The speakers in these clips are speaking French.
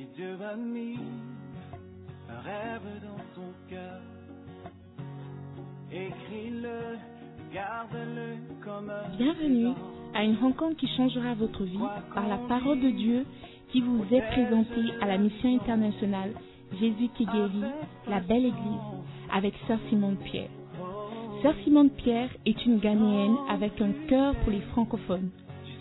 Si Dieu a mis un rêve dans ton cœur, écris-le, garde-le comme un Bienvenue à une rencontre qui changera votre vie par la parole de Dieu qui vous est présentée à la mission internationale Jésus qui guérit, la belle église, avec Sœur Simone Pierre. Sœur Simone Pierre est une Ghanéenne avec un cœur pour les francophones.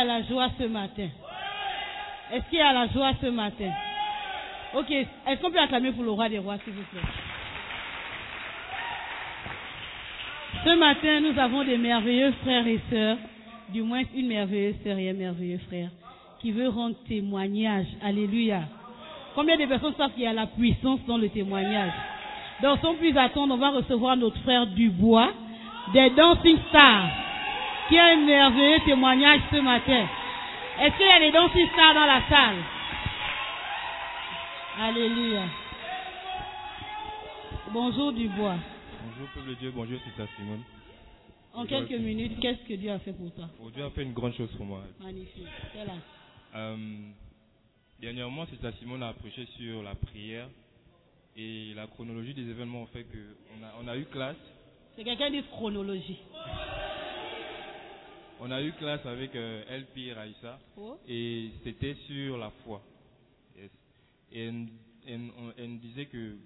A la joie ce matin? Est-ce qu'il y a la joie ce matin? Ok. Est-ce qu'on peut acclamer pour le roi des rois, s'il vous plaît? Ce matin, nous avons des merveilleux frères et sœurs, du moins une merveilleuse sœur et un merveilleux frère, qui veut rendre témoignage. Alléluia. Combien de personnes savent qu'il y a la puissance dans le témoignage? Donc, sans plus attendre, on va recevoir notre frère Dubois, des Dancing Stars, un merveilleux témoignage ce matin. Est-ce qu'il y a des Dancing Stars dans la salle? Alléluia. Bonjour Dubois. Bonjour peuple de Dieu, bonjour c'est ça Simone. En quelques minutes, qu'est-ce que Dieu a fait pour toi? Oh, Dieu a fait une grande chose pour moi. Magnifique. C'est là. Euh, dernièrement, c'est ça Simone a prêché sur la prière et la chronologie des événements ont fait que on a, on a eu classe. C'est quelqu'un de chronologie. On a eu classe avec euh, LP et Raïssa Oh. et c'était sur la foi. Yes. Et elle, on- disait que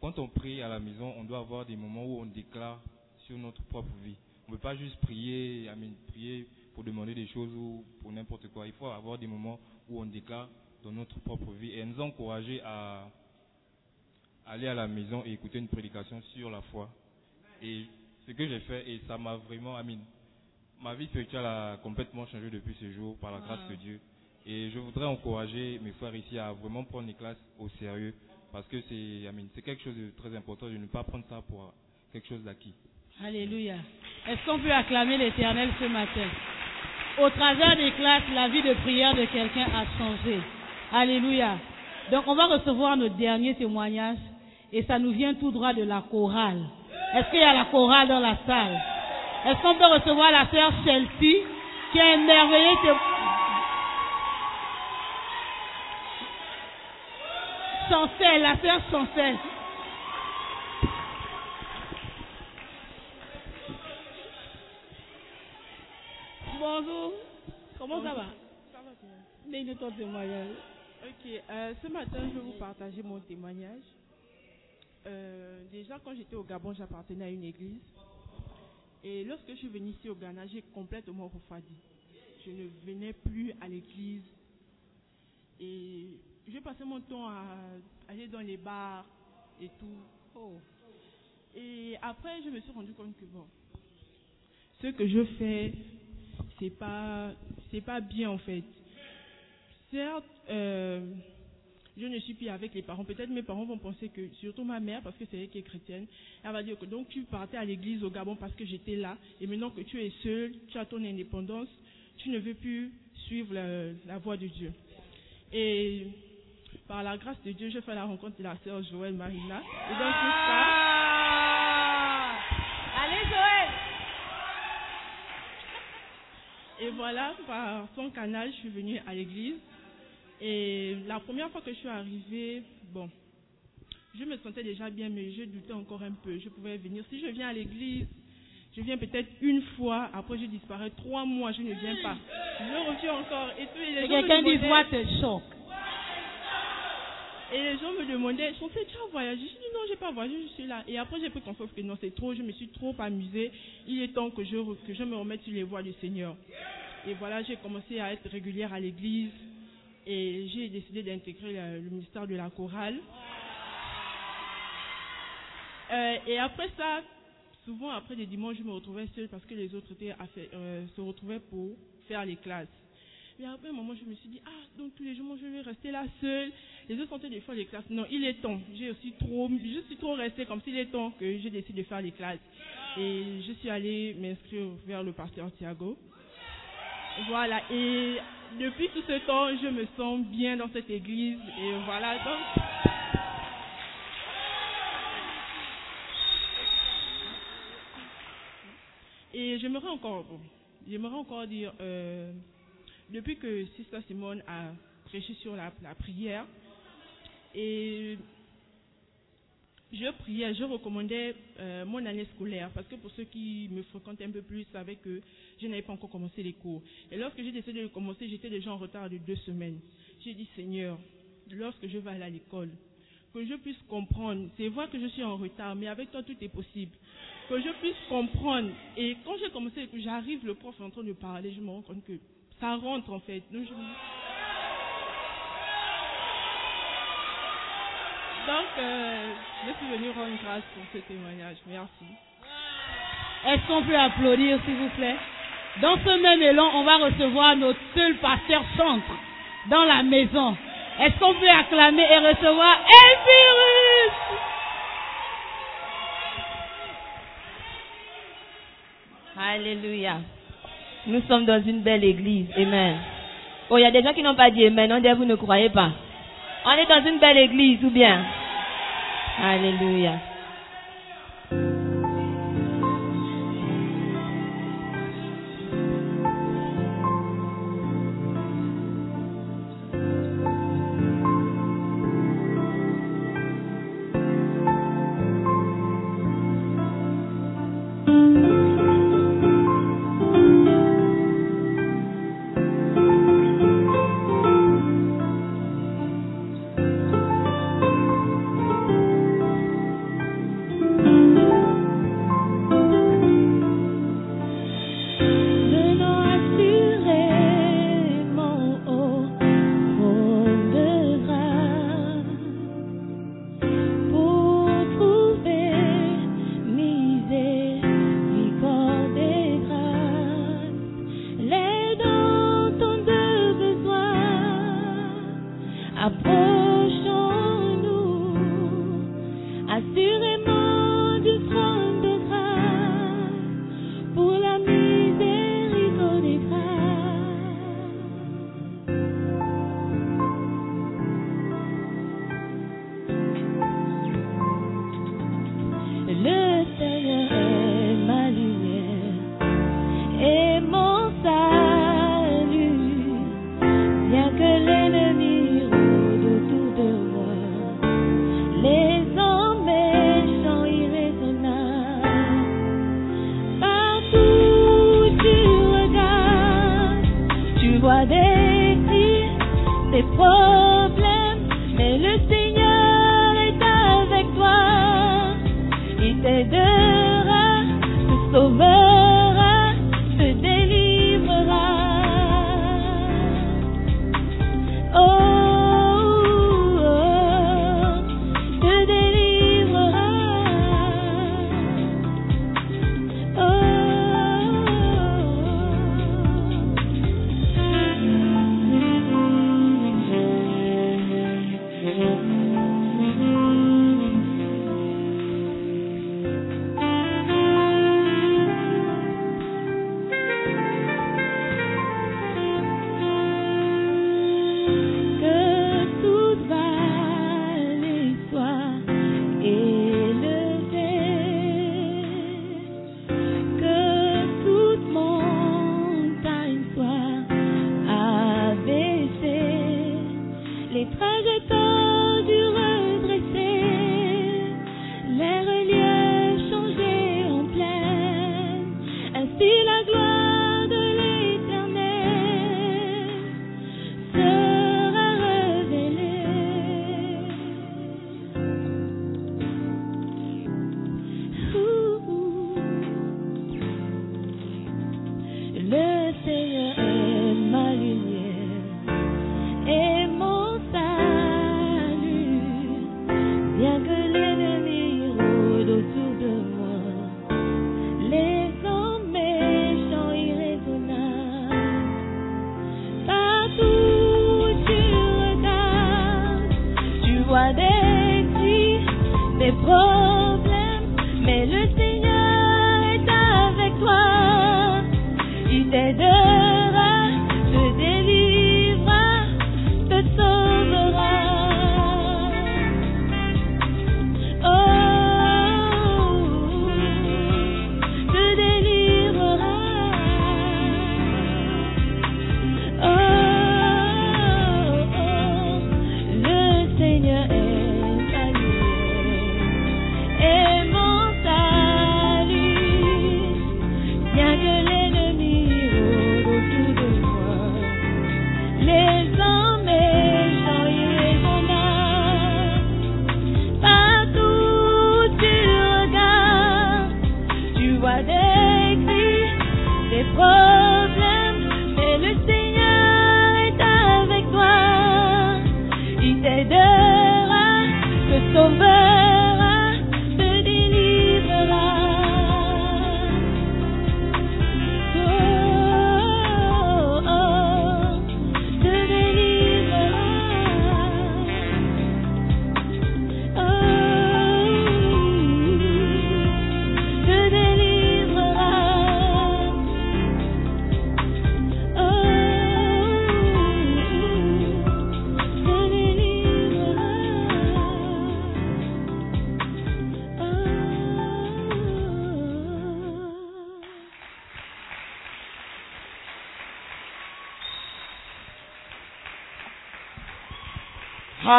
quand on prie à la maison, on doit avoir des moments où on déclare sur notre propre vie. On ne peut pas juste prier, prier pour demander des choses ou pour n'importe quoi. Il faut avoir des moments où on déclare dans notre propre vie. Et elle nous a encouragé à aller à la maison et écouter une prédication sur la foi. Et ce que j'ai fait, et ça m'a vraiment, mean, ma vie spirituelle a complètement changé depuis ce jour par la grâce Wow. de Dieu. Et je voudrais encourager mes frères ici à vraiment prendre les classes au sérieux parce que c'est c'est quelque chose de très important de ne pas prendre ça pour quelque chose d'acquis. Alléluia. Est-ce qu'on peut acclamer l'Éternel ce matin? Au travers des classes, la vie de prière de quelqu'un a changé. Alléluia. Donc on va recevoir notre dernier témoignage et ça nous vient tout droit de la chorale. Est-ce qu'il y a la chorale dans la salle? Est-ce qu'on peut recevoir la sœur Chelsea qui a un merveilleux témoignage Chancel, la sœur Chancel. Bonjour. Comment ça va? Ça va bien. Donne ton témoignage. Ok, euh, ce matin, je vais vous partager mon témoignage. Euh, déjà, quand j'étais au Gabon, j'appartenais à une église. Et lorsque je suis venue ici au Ghana, j'ai complètement refroidi. Je ne venais plus à l'église. Et j'ai passé mon temps à aller dans les bars et tout. Oh. Et après, je me suis rendu compte que bon, ce que je fais, c'est pas, c'est pas bien en fait. Certes, euh, je ne suis plus avec les parents. Peut-être mes parents vont penser que, surtout ma mère, parce que c'est elle qui est chrétienne, elle va dire que donc tu partais à l'église au Gabon parce que j'étais là, et maintenant que tu es seule, tu as ton indépendance, tu ne veux plus suivre la, la voie de Dieu. Et par la grâce de Dieu, je fais la rencontre de la sœur Joël Marina. Et donc, tout ça, Ah Allez Joël Et voilà, par son canal, je suis venue à l'église. Et la première fois que je suis arrivée, bon, je me sentais déjà bien, mais je doutais encore un peu. Je pouvais venir. Si je viens à l'église, je viens peut-être une fois, après je disparais trois mois, je ne viens pas. Je reviens encore. Et les Et quelqu'un demandaient- d'ivoire te choque. Et les gens me demandaient, je pensais, tu as voyagé Je dis, non, j'ai pas voyagé, je suis là. Et après, j'ai pris conscience que non, c'est trop, je me suis trop amusée. Il est temps que je, que je me remette sur les voies du Seigneur. Et voilà, j'ai commencé à être régulière à l'église. Et j'ai décidé d'intégrer le, le ministère de la chorale. Euh, et après ça, souvent après les dimanches, je me retrouvais seule parce que les autres euh, se retrouvaient pour faire les classes. Mais après un moment, je me suis dit, ah, donc tous les jours, je vais rester là seule. Les autres sont en train de faire les classes. Non, il est temps. J'ai aussi trop, je suis trop restée comme s'il est temps que j'ai décidé de faire les classes. Et je suis allée m'inscrire vers le pasteur Thiago. Voilà. Et depuis tout ce temps, je me sens bien dans cette église. Et voilà. Donc, Et j'aimerais encore, j'aimerais encore dire, euh, depuis que Sister Simone a prêché sur la prière, et je priais, je recommandais euh, mon année scolaire, parce que pour ceux qui me fréquentent un peu plus savaient que je n'avais pas encore commencé les cours. Et lorsque j'ai décidé de commencer, j'étais déjà en retard de deux semaines. J'ai dit, Seigneur, lorsque je vais aller à l'école, que je puisse comprendre. C'est vrai que je suis en retard, mais avec toi, tout est possible. Que je puisse comprendre. Et quand j'ai commencé, j'arrive, le prof est en train de parler, je me rends compte que ça rentre en fait. Donc, je Donc, euh, je suis venue rendre grâce pour ce témoignage. Merci. Est-ce qu'on peut applaudir, s'il vous plaît? Dans ce même élan, on va recevoir notre seul pasteur centre dans la maison. Est-ce qu'on peut acclamer et recevoir Elvirus Alléluia. Nous sommes dans une belle église. Amen. Oh, il y a des gens qui n'ont pas dit Amen. On dit, vous ne croyez pas. On est dans une belle église ou bien? Alléluia.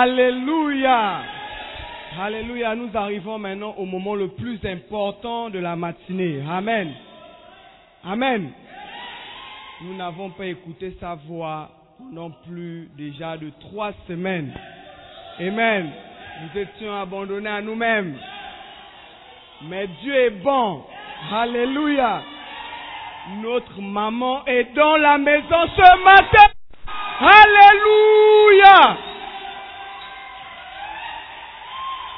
Alléluia. Alléluia. Nous arrivons maintenant au moment le plus important de la matinée. Amen. Amen. Nous n'avons pas écouté sa voix non plus déjà de trois semaines. Amen. Nous étions abandonnés à nous-mêmes. Mais Dieu est bon. Alléluia. Notre maman est dans la maison ce matin. Alléluia.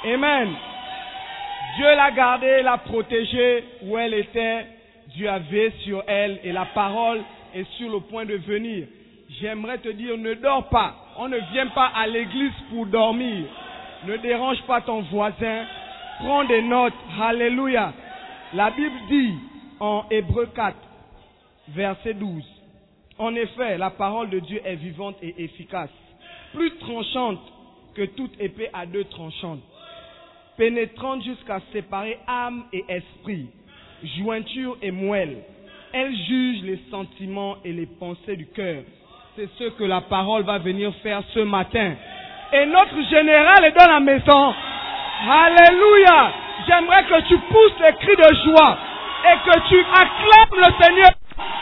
Amen. Dieu l'a gardée, l'a protégée où elle était. Dieu a veillé sur elle et la parole est sur le point de venir. J'aimerais te dire, ne dors pas. On ne vient pas à l'église pour dormir. Ne dérange pas ton voisin. Prends des notes. Alléluia. La Bible dit en Hébreu 4, verset 12. En effet, la parole de Dieu est vivante et efficace, plus tranchante que toute épée à deux tranchantes, pénétrante jusqu'à séparer âme et esprit, jointure et moelle. Elle juge les sentiments et les pensées du cœur. C'est ce que la parole va venir faire ce matin. Et notre général est dans la maison. Alléluia. J'aimerais que tu pousses les cris de joie et que tu acclames le Seigneur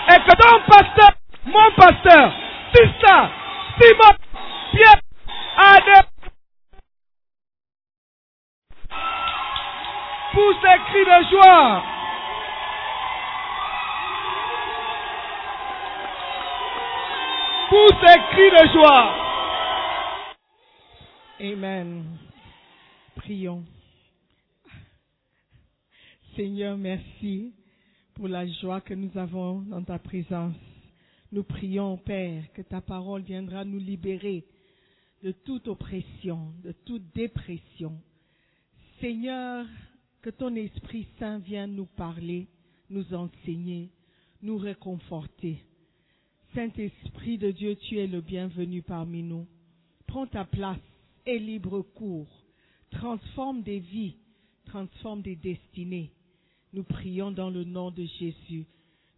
et que ton pasteur, mon pasteur, Sista, Simon, Pierre, Adem, pousse les cris de joie. Pousse les cris de joie. Amen. Prions. Seigneur, merci pour la joie que nous avons dans ta présence. Nous prions, Père, que ta parole viendra nous libérer de toute oppression, de toute dépression. Seigneur, que ton Esprit Saint vienne nous parler, nous enseigner, nous réconforter. Saint-Esprit de Dieu, tu es le bienvenu parmi nous. Prends ta place et libre cours. Transforme des vies, transforme des destinées. Nous prions dans le nom de Jésus.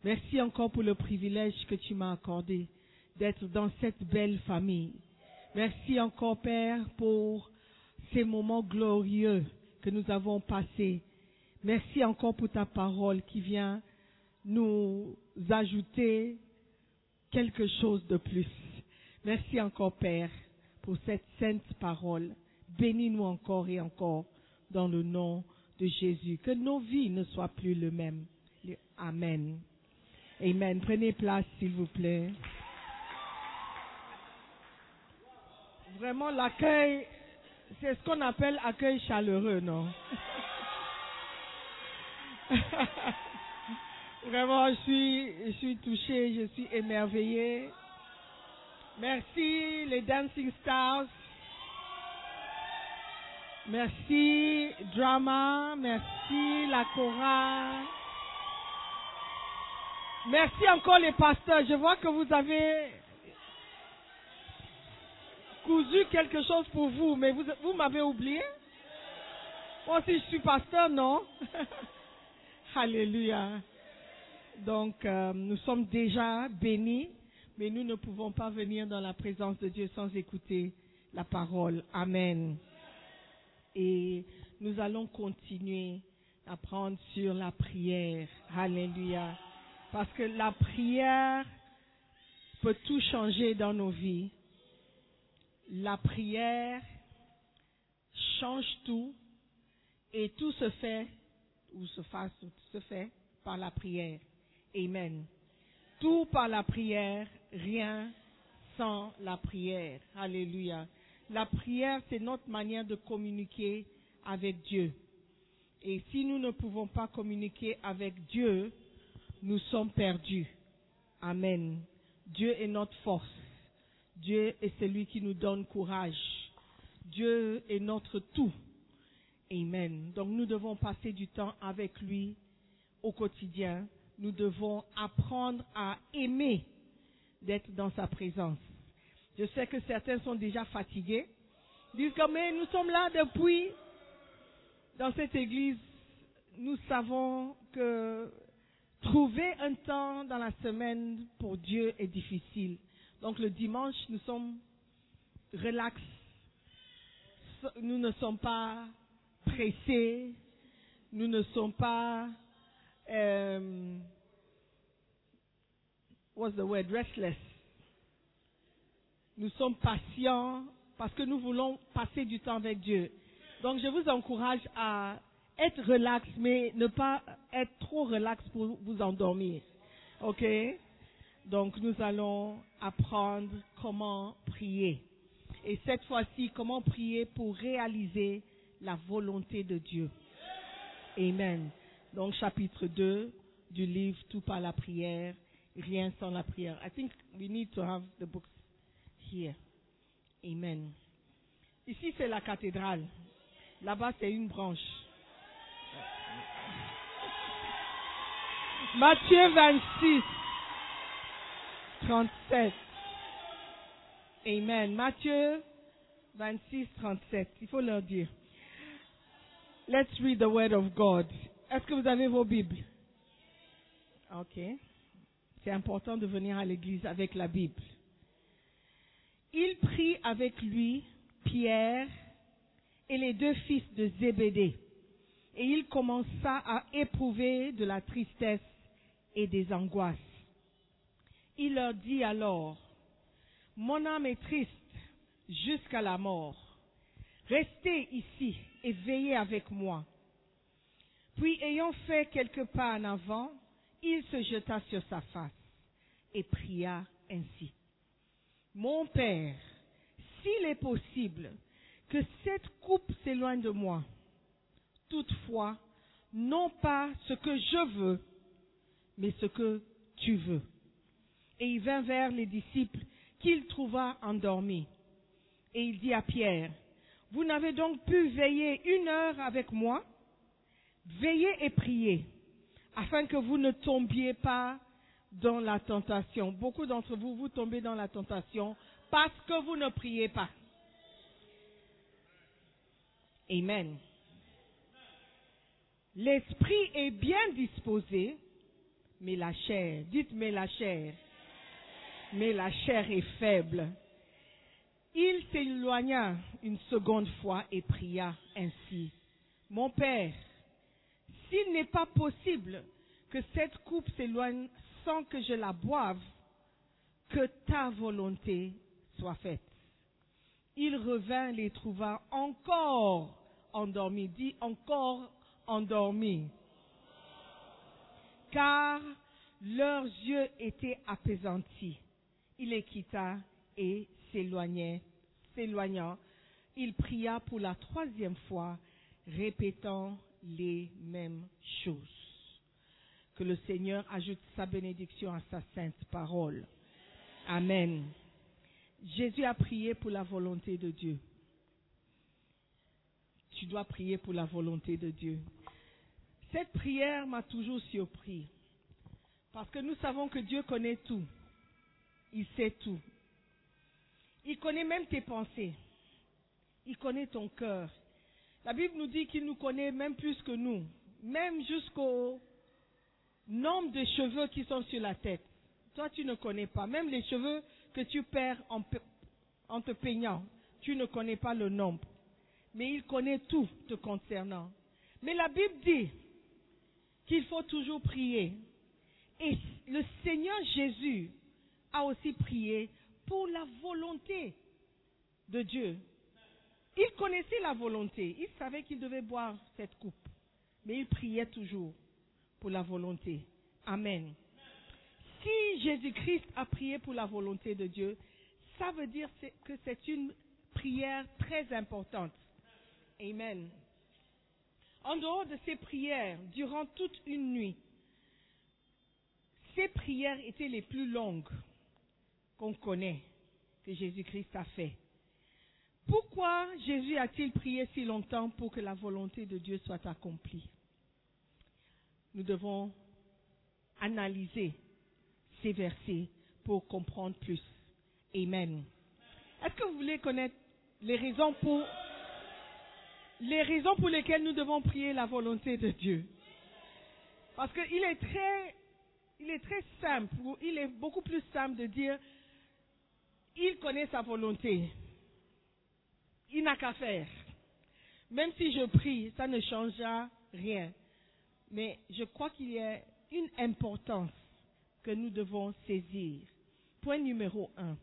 Merci encore pour le privilège que tu m'as accordé d'être dans cette belle famille. Merci encore, Père, pour ces moments glorieux que nous avons passés. Merci encore pour ta parole qui vient nous ajouter quelque chose de plus. Merci encore, Père, pour cette sainte parole. Bénis-nous encore et encore dans le nom de Jésus. Que nos vies ne soient plus les mêmes. Amen. Amen. Prenez place, s'il vous plaît. Vraiment, l'accueil, c'est ce qu'on appelle accueil chaleureux, non? Vraiment, je suis, je suis touchée, je suis émerveillée. Merci les Dancing Stars. Merci Drama, merci la chorale. Merci encore les pasteurs. Je vois que vous avez cousu quelque chose pour vous, mais vous, vous m'avez oublié? Moi aussi, je suis pasteur, non? Alléluia. Donc, euh, nous sommes déjà bénis, mais nous ne pouvons pas venir dans la présence de Dieu sans écouter la parole. Amen. Et nous allons continuer à prendre sur la prière. Alléluia. Parce que la prière peut tout changer dans nos vies. La prière change tout et tout se fait, ou se fasse, se fait par la prière. Amen. Tout par la prière, rien sans la prière. Alléluia. La prière, c'est notre manière de communiquer avec Dieu. Et si nous ne pouvons pas communiquer avec Dieu, nous sommes perdus. Amen. Dieu est notre force. Dieu est celui qui nous donne courage. Dieu est notre tout. Amen. Donc nous devons passer du temps avec lui au quotidien. Nous devons apprendre à aimer d'être dans sa présence. Je sais que certains sont déjà fatigués. Ils disent que mais nous sommes là depuis dans cette église. Nous savons que trouver un temps dans la semaine pour Dieu est difficile. Donc le dimanche, nous sommes relax. Nous ne sommes pas pressés. Nous ne sommes pas euh, what's the word? Restless. Nous sommes patients parce que nous voulons passer du temps avec Dieu. Donc je vous encourage à être relax, mais ne pas être trop relax pour vous endormir. OK? Donc nous allons apprendre comment prier. Et cette fois-ci, comment prier pour réaliser la volonté de Dieu. Amen. Donc chapitre 2 du livre Tout par la prière, rien sans la prière. I think we need to have the books here. Amen. Ici c'est la cathédrale. Là-bas c'est une branche. Matthieu 26, 37. Amen. Matthieu 26, 37. Il faut leur dire. Let's read the word of God. Est-ce que vous avez vos Bibles? Ok. C'est important de venir à l'église avec la Bible. Il prit avec lui Pierre et les deux fils de Zébédée. Et il commença à éprouver de la tristesse et des angoisses. Il leur dit alors, Mon âme est triste jusqu'à la mort. Restez ici et veillez avec moi. Puis, ayant fait quelques pas en avant, il se jeta sur sa face et pria ainsi. Mon Père, s'il est possible que cette coupe s'éloigne de moi, toutefois, non pas ce que je veux, mais ce que tu veux. Et il vint vers les disciples qu'il trouva endormis. Et il dit à Pierre, vous n'avez donc pu veiller une heure avec moi? Veillez et priez, afin que vous ne tombiez pas dans la tentation. Beaucoup d'entre vous, vous tombez dans la tentation parce que vous ne priez pas. Amen. L'esprit est bien disposé, mais la chair, dites mais la chair, mais la chair est faible. Il s'éloigna une seconde fois et pria ainsi. Mon Père, s'il n'est pas possible que cette coupe s'éloigne sans que je la boive, que ta volonté soit faite. Il revint les trouva encore endormis, dit encore endormis, car leurs yeux étaient apaisantis. Il les quitta et s'éloignait, s'éloignant, il pria pour la troisième fois, répétant les mêmes choses. Que le Seigneur ajoute sa bénédiction à sa sainte parole. Amen. Jésus a prié pour la volonté de Dieu. Tu dois prier pour la volonté de Dieu. Cette prière m'a toujours surpris. Parce que nous savons que Dieu connaît tout. Il sait tout. Il connaît même tes pensées. Il connaît ton cœur. La Bible nous dit qu'il nous connaît même plus que nous. Même jusqu'au nombre de cheveux qui sont sur la tête. Toi, tu ne connais pas. Même les cheveux que tu perds en, en te peignant, tu ne connais pas le nombre. Mais il connaît tout te concernant. Mais la Bible dit qu'il faut toujours prier. Et le Seigneur Jésus a aussi prié pour la volonté de Dieu. Il connaissait la volonté. Il savait qu'il devait boire cette coupe. Mais il priait toujours pour la volonté. Amen. Si Jésus-Christ a prié pour la volonté de Dieu, ça veut dire que c'est une prière très importante. Amen. En dehors de ces prières, durant toute une nuit, ces prières étaient les plus longues qu'on connaît, que Jésus-Christ a fait. Pourquoi Jésus a-t-il prié si longtemps pour que la volonté de Dieu soit accomplie? Nous devons analyser ces versets pour comprendre plus. Amen. Est-ce que vous voulez connaître les raisons pour les raisons pour lesquelles nous devons prier la volonté de Dieu? Parce qu'il est très il est très simple, il est beaucoup plus simple de dire il connaît sa volonté. Il n'a qu'à faire. Même si je prie, ça ne changera rien. Mais je crois qu'il y a une importance que nous devons saisir. Point numéro un.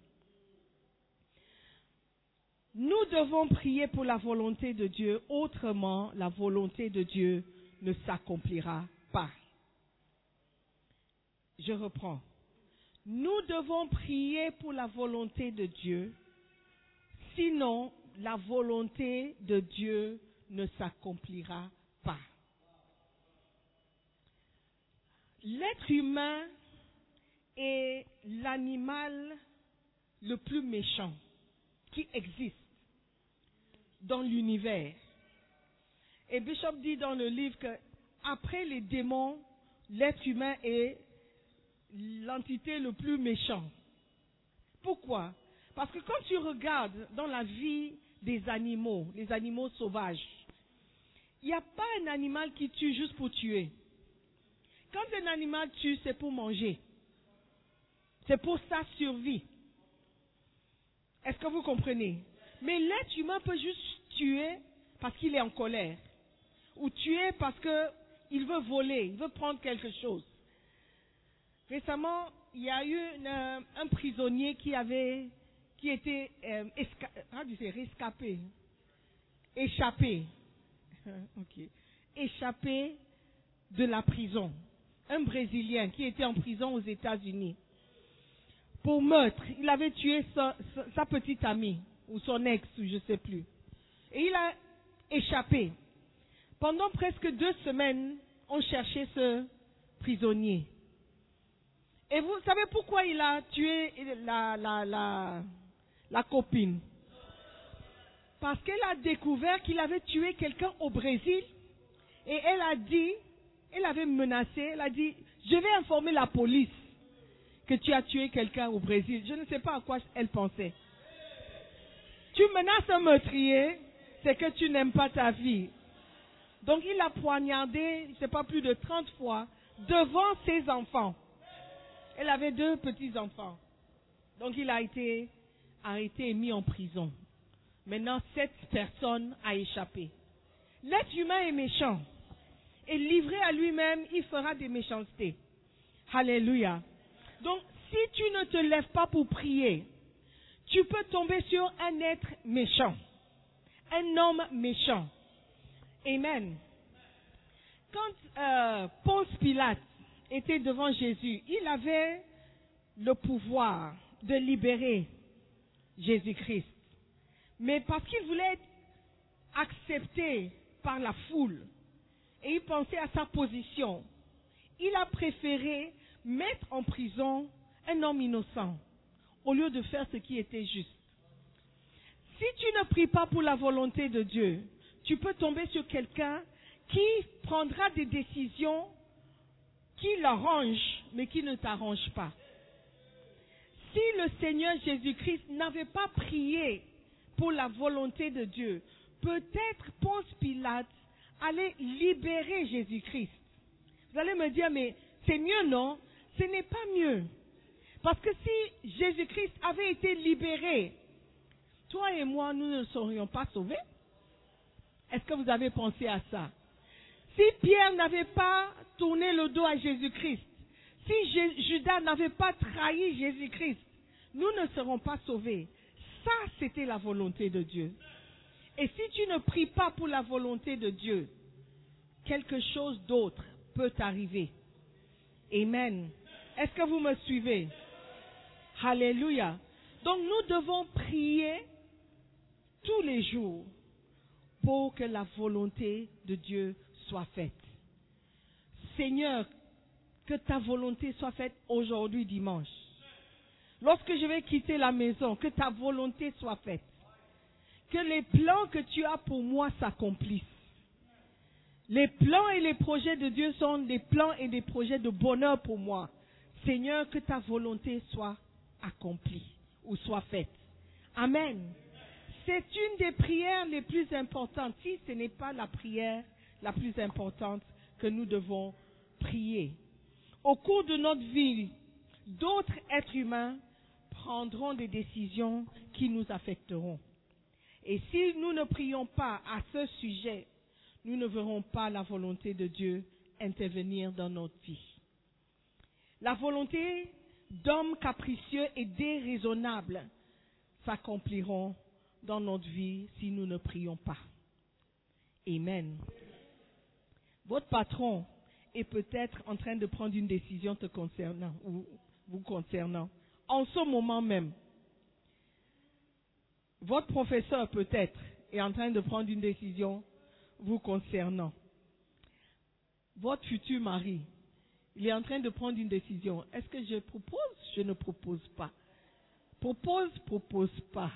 Nous devons prier pour la volonté de Dieu, autrement la volonté de Dieu ne s'accomplira pas. Je reprends. Nous devons prier pour la volonté de Dieu, sinon la volonté de Dieu ne s'accomplira pas. L'être humain est l'animal le plus méchant qui existe dans l'univers. Et Bishop dit dans le livre que après les démons, l'être humain est l'entité le plus méchant. Pourquoi? Parce que quand tu regardes dans la vie des animaux, les animaux sauvages, il n'y a pas un animal qui tue juste pour tuer. Quand un animal tue, c'est pour manger. C'est pour sa survie. Est-ce que vous comprenez? Mais l'être humain peut juste tuer parce qu'il est en colère. Ou tuer parce qu'il veut voler, il veut prendre quelque chose. Récemment, il y a eu une- un prisonnier qui avait, qui était euh, esca- ah, rescapé, échappé, ok, échappé de la prison. Un Brésilien qui était en prison aux États-Unis pour meurtre. Il avait tué sa, petite amie ou son ex ou je sais plus. Et il a échappé. Pendant presque deux semaines, on cherchait ce prisonnier. Et vous savez pourquoi il a tué la, la, la, la copine? Parce qu'elle a découvert qu'il avait tué quelqu'un au Brésil et elle a dit, elle avait menacé, elle a dit, je vais informer la police que tu as tué quelqu'un au Brésil. Je ne sais pas à quoi elle pensait. Tu menaces un meurtrier, c'est que tu n'aimes pas ta vie. Donc il a poignardé, je ne sais pas, plus de 30 fois devant ses enfants. Elle avait deux petits-enfants. Donc il a été arrêté et mis en prison. Maintenant, cette personne a échappé. L'être humain est méchant. Et livré à lui-même, il fera des méchancetés. Alléluia. Donc, si tu ne te lèves pas pour prier, tu peux tomber sur un être méchant. Un homme méchant. Amen. Quand euh, Pilate était devant Jésus, il avait le pouvoir de libérer Jésus-Christ. Mais parce qu'il voulait être accepté par la foule et il pensait à sa position, il a préféré mettre en prison un homme innocent au lieu de faire ce qui était juste. Si tu ne pries pas pour la volonté de Dieu, tu peux tomber sur quelqu'un qui prendra des décisions qui l'arrangent, mais qui ne t'arrangent pas. Si le Seigneur Jésus-Christ n'avait pas prié pour la volonté de Dieu, peut-être Ponce Pilate allait libérer Jésus-Christ. Vous allez me dire, mais c'est mieux, non? Ce n'est pas mieux. Parce que si Jésus-Christ avait été libéré, toi et moi, nous ne serions pas sauvés. Est-ce que vous avez pensé à ça? Si Pierre n'avait pas tourné le dos à Jésus-Christ, si Judas n'avait pas trahi Jésus-Christ, nous ne serons pas sauvés. Ça, c'était la volonté de Dieu. Et si tu ne pries pas pour la volonté de Dieu, quelque chose d'autre peut arriver. Amen. Est-ce que vous me suivez? Alléluia. Donc nous devons prier tous les jours pour que la volonté de Dieu soit faite. Seigneur, que ta volonté soit faite aujourd'hui dimanche. Lorsque je vais quitter la maison, que ta volonté soit faite. Que les plans que tu as pour moi s'accomplissent. Les plans et les projets de Dieu sont des plans et des projets de bonheur pour moi. Seigneur, que ta volonté soit accomplie ou soit faite. Amen. C'est une des prières les plus importantes, si ce n'est pas la prière la plus importante que nous devons prier. Au cours de notre vie, d'autres êtres humains prendront des décisions qui nous affecteront. Et si nous ne prions pas à ce sujet, nous ne verrons pas la volonté de Dieu intervenir dans notre vie. La volonté d'hommes capricieux et déraisonnables s'accompliront dans notre vie si nous ne prions pas. Amen. Votre patron est peut-être en train de prendre une décision te concernant ou vous concernant en ce moment même. Votre professeur peut-être est en train de prendre une décision vous concernant. Votre futur mari, il est en train de prendre une décision. Est-ce que je propose Je ne propose pas? Propose, propose pas.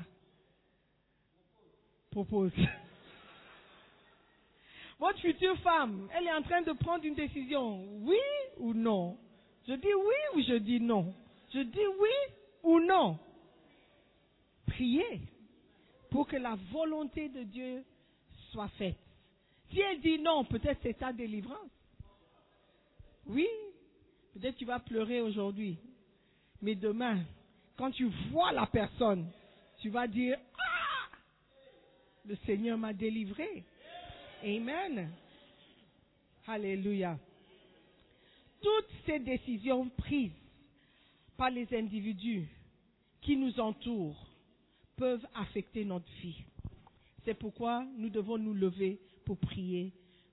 Propose. Votre future femme, elle est en train de prendre une décision. Oui ou non? Je dis oui ou je dis non? Je dis oui ou non? Priez pour que la volonté de Dieu soit faite. Si elle dit non, peut-être c'est ta délivrance. Oui, peut-être tu vas pleurer aujourd'hui. Mais demain, quand tu vois la personne, tu vas dire, ah, le Seigneur m'a délivré. Amen. Alléluia. Toutes ces décisions prises par les individus qui nous entourent peuvent affecter notre vie. C'est pourquoi nous devons nous lever pour prier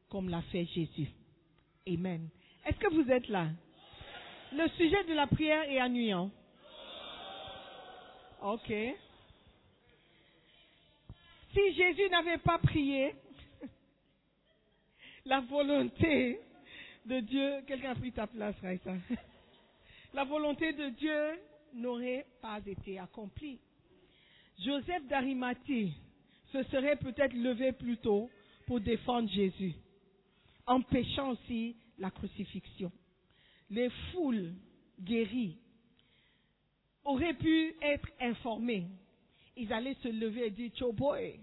comme l'a fait Jésus. Amen. Est-ce que vous êtes là? Le sujet de la prière est ennuyant. Ok. Si Jésus n'avait pas prié, la volonté de Dieu, quelqu'un a ta place. La volonté de Dieu n'aurait pas été accomplie. Joseph d'Arimathie se serait peut-être levé plus tôt pour défendre Jésus, empêchant aussi la crucifixion. Les foules guéries auraient pu être informées. Ils allaient se lever et dire, Cho boy,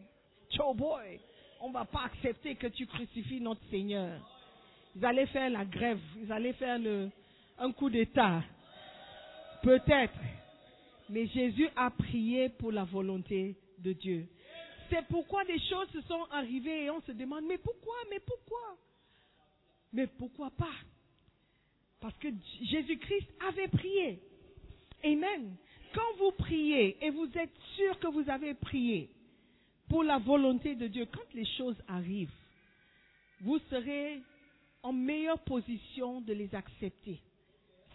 Cho boy, on ne va pas accepter que tu crucifies notre Seigneur. Ils allaient faire la grève, ils allaient faire un coup d'État. Peut-être. Mais Jésus a prié pour la volonté de Dieu. C'est pourquoi des choses se sont arrivées et on se demande, mais pourquoi, mais pourquoi? Mais pourquoi pas? Parce que Jésus-Christ avait prié. Amen. Quand vous priez et vous êtes sûr que vous avez prié pour la volonté de Dieu, quand les choses arrivent, vous serez en meilleure position de les accepter,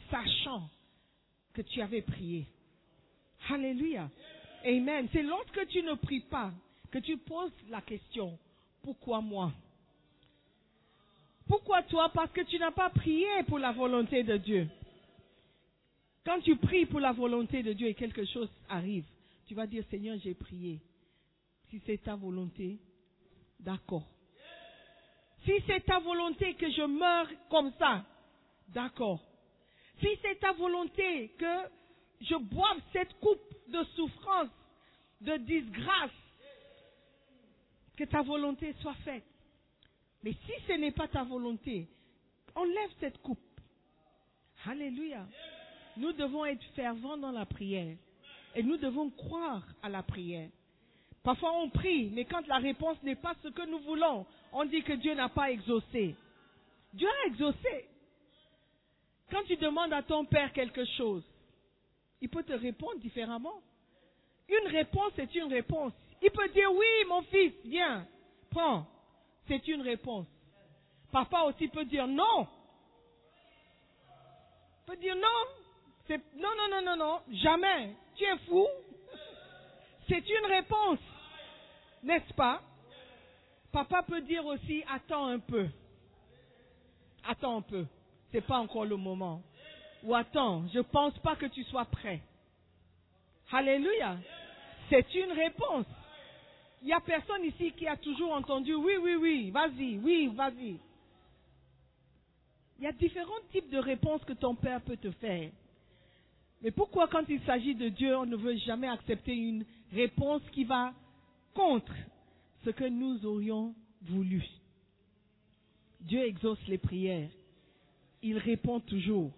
sachant que tu avais prié. Alléluia. Amen. C'est lorsque tu ne pries pas que tu poses la question, pourquoi moi? Pourquoi toi? Parce que tu n'as pas prié pour la volonté de Dieu. Quand tu pries pour la volonté de Dieu et quelque chose arrive, tu vas dire, Seigneur, j'ai prié. Si c'est ta volonté, d'accord. Si c'est ta volonté que je meure comme ça, d'accord. Si c'est ta volonté que je boive cette coupe de souffrance, de disgrâce, que ta volonté soit faite. Mais si ce n'est pas ta volonté, enlève cette coupe. Alléluia. Nous devons être fervents dans la prière. Et nous devons croire à la prière. Parfois on prie, mais quand la réponse n'est pas ce que nous voulons, on dit que Dieu n'a pas exaucé. Dieu a exaucé. Quand tu demandes à ton Père quelque chose, il peut te répondre différemment. Une réponse est une réponse. Il peut dire oui, mon fils, viens, prends. C'est une réponse. Papa aussi peut dire non. peut dire non. Non, non, non, non, non, jamais. Tu es fou. C'est une réponse. N'est-ce pas? Papa peut dire aussi attends un peu. Attends un peu. C'est pas encore le moment. Ou attends, je pense pas que tu sois prêt. Alléluia. C'est une réponse. Il n'y a personne ici qui a toujours entendu oui, oui, oui, vas-y, oui, vas-y. Il y a différents types de réponses que ton Père peut te faire. Mais pourquoi quand il s'agit de Dieu, on ne veut jamais accepter une réponse qui va contre ce que nous aurions voulu Dieu exauce les prières. Il répond toujours.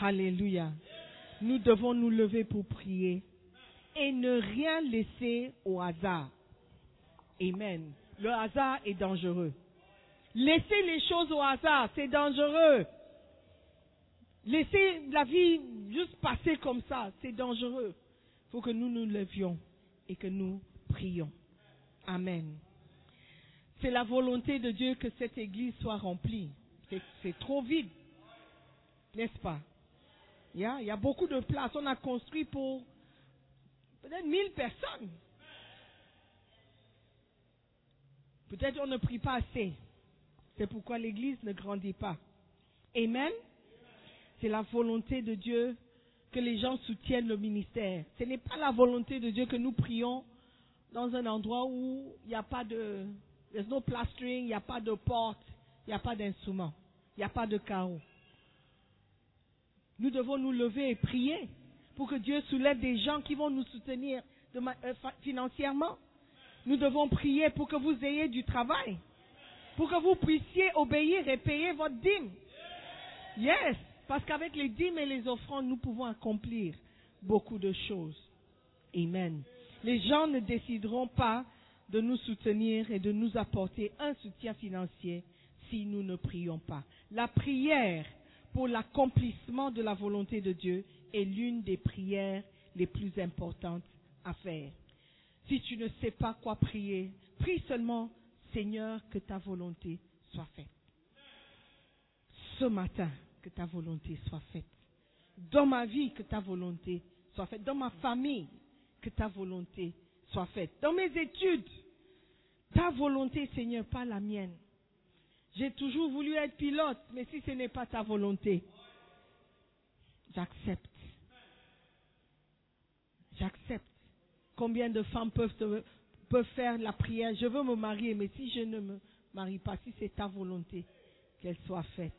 Alléluia. Nous devons nous lever pour prier et ne rien laisser au hasard. Amen. Le hasard est dangereux. Laisser les choses au hasard, c'est dangereux. Laisser la vie juste passer comme ça, c'est dangereux. Il faut que nous nous levions et que nous prions. Amen. C'est la volonté de Dieu que cette église soit remplie. C'est- trop vide. N'est-ce pas? Il y, a, beaucoup de place. On a construit pour peut-être 1000 personnes. Peut-être on ne prie pas assez. C'est pourquoi l'église ne grandit pas. Amen. C'est la volonté de Dieu que les gens soutiennent le ministère. Ce n'est pas la volonté de Dieu que nous prions dans un endroit où il n'y a pas de, there's no plastering, il n'y a pas de porte, il n'y a pas d'instrument, il n'y a pas de carreau. Nous devons nous lever et prier pour que Dieu soulève des gens qui vont nous soutenir euh, financièrement. Nous devons prier pour que vous ayez du travail, pour que vous puissiez obéir et payer votre dîme. Yes, parce qu'avec les dîmes et les offrandes, nous pouvons accomplir beaucoup de choses. Amen. Les gens ne décideront pas de nous soutenir et de nous apporter un soutien financier si nous ne prions pas. La prière pour l'accomplissement de la volonté de Dieu est l'une des prières les plus importantes à faire. Si tu ne sais pas quoi prier, prie seulement, Seigneur, que ta volonté soit faite. Ce matin, que ta volonté soit faite. Dans ma vie, que ta volonté soit faite. Dans ma famille, que ta volonté soit faite. Dans mes études, ta volonté, Seigneur, pas la mienne. J'ai toujours voulu être pilote, mais si ce n'est pas ta volonté, j'accepte. J'accepte. Combien de femmes peuvent, faire la prière, je veux me marier, mais si je ne me marie pas, si c'est ta volonté, qu'elle soit faite.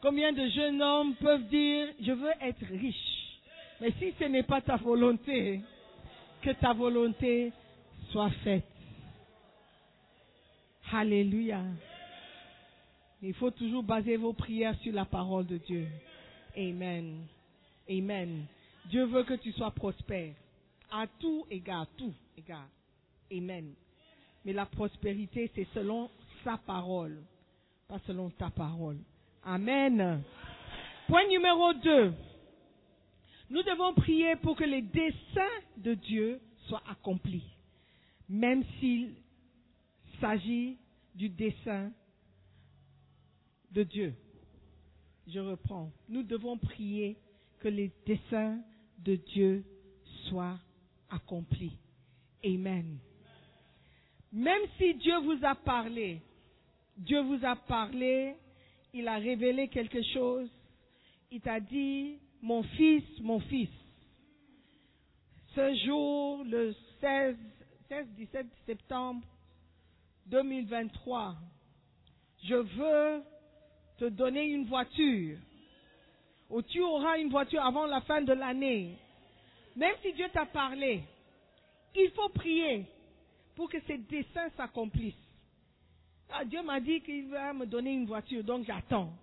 Combien de jeunes hommes peuvent dire, je veux être riche, mais si ce n'est pas ta volonté, que ta volonté soit faite. Alléluia. Il faut toujours baser vos prières sur la parole de Dieu. Amen. Amen. Dieu veut que tu sois prospère. À tout égard, tout égard. Amen. Mais la prospérité, c'est selon sa parole, pas selon ta parole. Amen. Point numéro 2. Nous devons prier pour que les desseins de Dieu soient accomplis, même s'il s'agit du dessein de Dieu. Je reprends. Nous devons prier que les desseins de Dieu soit accompli. Amen. Même si Dieu vous a parlé, Dieu vous a parlé, il a révélé quelque chose, il t'a dit, mon fils, mon fils, ce jour, le 16, 16 17 septembre 2023, je veux te donner une voiture, ou tu auras une voiture avant la fin de l'année. Même si Dieu t'a parlé, il faut prier pour que ces desseins s'accomplissent. Ah, Dieu m'a dit qu'il va me donner une voiture, donc j'attends.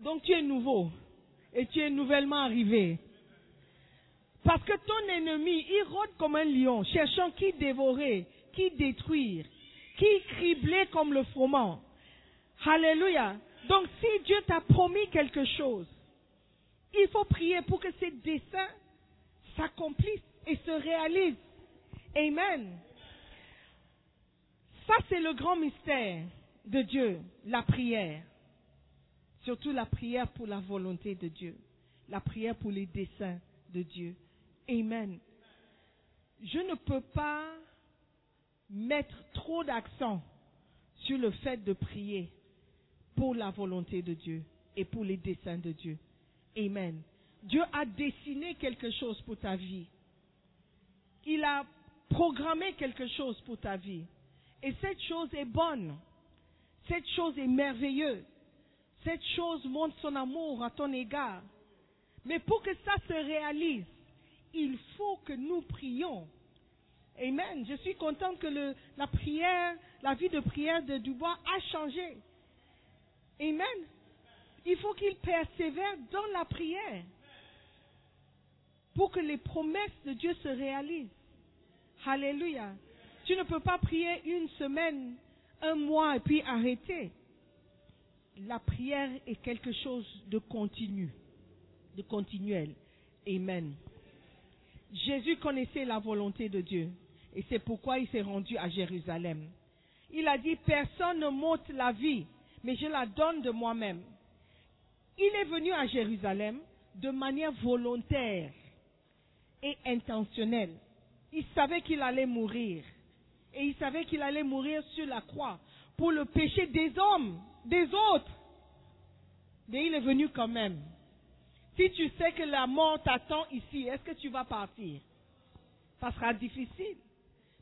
Donc tu es nouveau et tu es nouvellement arrivé. Parce que ton ennemi, il rôde comme un lion, cherchant qui dévorer, qui détruire, qui cribler comme le froment. Alléluia. Donc si Dieu t'a promis quelque chose, il faut prier pour que ces desseins s'accomplissent et se réalisent. Amen. Ça, c'est le grand mystère de Dieu, la prière. Surtout la prière pour la volonté de Dieu, la prière pour les desseins de Dieu. Amen. Je ne peux pas mettre trop d'accent sur le fait de prier pour la volonté de Dieu et pour les desseins de Dieu. Amen. Dieu a dessiné quelque chose pour ta vie. Il a programmé quelque chose pour ta vie. Et cette chose est bonne. Cette chose est merveilleuse. Cette chose montre son amour à ton égard. Mais pour que ça se réalise, il faut que nous prions. Amen. Je suis contente que la prière, la vie de prière de Dubois a changé. Amen. Il faut qu'il persévère dans la prière pour que les promesses de Dieu se réalisent. Alléluia. Tu ne peux pas prier une semaine, un mois et puis arrêter. La prière est quelque chose de continu, de continuel. Amen. Jésus connaissait la volonté de Dieu et c'est pourquoi il s'est rendu à Jérusalem. Il a dit, personne ne m'ôte la vie, mais je la donne de moi-même. Il est venu à Jérusalem de manière volontaire et intentionnelle. Il savait qu'il allait mourir. Et il savait qu'il allait mourir sur la croix pour le péché des hommes, des autres. Mais il est venu quand même. Si tu sais que la mort t'attend ici, est-ce que tu vas partir? Ça sera difficile.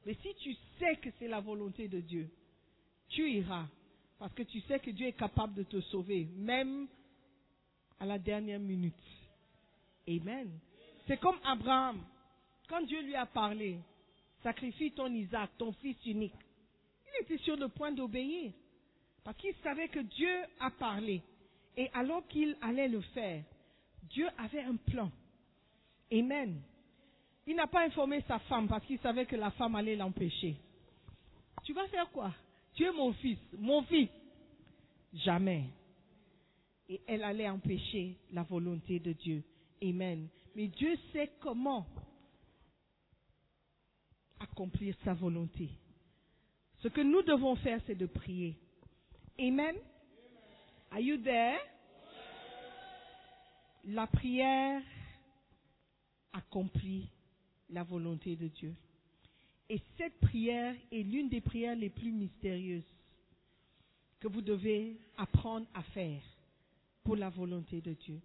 Mais si tu sais que c'est la volonté de Dieu, tu iras. Parce que tu sais que Dieu est capable de te sauver, même à la dernière minute. Amen. C'est comme Abraham. Quand Dieu lui a parlé, sacrifie ton Isaac, ton fils unique. Il était sur le point d'obéir. Parce qu'il savait que Dieu a parlé. Et alors qu'il allait le faire, Dieu avait un plan. Amen. Il n'a pas informé sa femme parce qu'il savait que la femme allait l'empêcher. Tu vas faire quoi? Tu es mon fils, mon fils. Jamais. Et elle allait empêcher la volonté de Dieu. Amen. Mais Dieu sait comment accomplir sa volonté. Ce que nous devons faire, c'est de prier. Amen. Are you there? La prière accomplit la volonté de Dieu. Et cette prière est l'une des prières les plus mystérieuses que vous devez apprendre à faire pour la volonté de Dieu.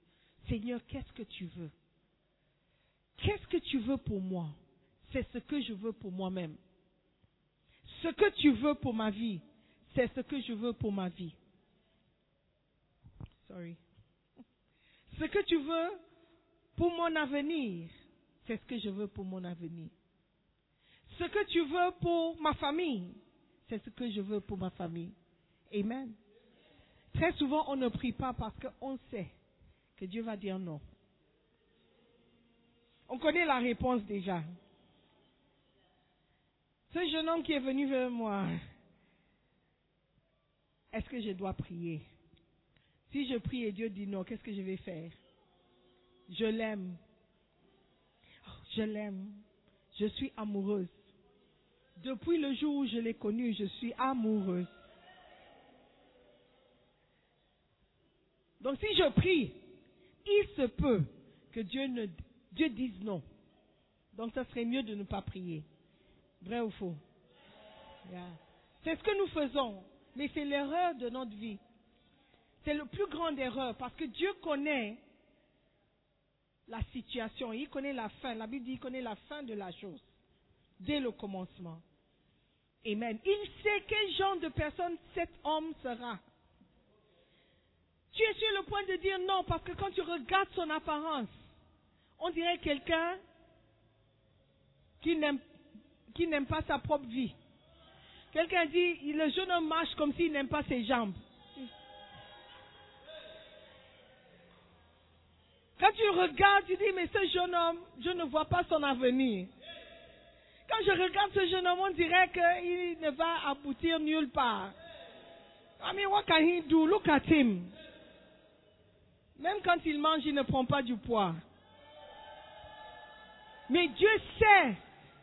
Seigneur, qu'est-ce que tu veux? Qu'est-ce que tu veux pour moi? C'est ce que je veux pour moi-même. Ce que tu veux pour ma vie, c'est ce que je veux pour ma vie. Sorry. Ce que tu veux pour mon avenir, c'est ce que je veux pour mon avenir. Ce que tu veux pour ma famille, c'est ce que je veux pour ma famille. Amen. Très souvent, on ne prie pas parce qu'on sait que Dieu va dire non. On connaît la réponse déjà. Ce jeune homme qui est venu vers moi, est-ce que je dois prier? Si je prie et Dieu dit non, qu'est-ce que je vais faire? Je l'aime. Oh, je l'aime. Je suis amoureuse. Depuis le jour où je l'ai connu, je suis amoureuse. Donc si je prie, il se peut que Dieu, ne, Dieu dise non. Donc, ça serait mieux de ne pas prier. Vrai ou faux? C'est ce que nous faisons, mais c'est l'erreur de notre vie. C'est la plus grande erreur parce que Dieu connaît la situation, il connaît la fin. La Bible dit qu'il connaît la fin de la chose dès le commencement. Amen. Il sait quel genre de personne cet homme sera. Tu es sur le point de dire non parce que quand tu regardes son apparence, on dirait quelqu'un qui n'aime qui n'aime pas sa propre vie. Quelqu'un dit, le jeune homme marche comme s'il n'aime pas ses jambes. Quand tu regardes, tu dis, mais ce jeune homme, je ne vois pas son avenir. Quand je regarde ce jeune homme, on dirait qu'il ne va aboutir nulle part. I mean, what can he do? Look at him. Même quand il mange, il ne prend pas du poids. Mais Dieu sait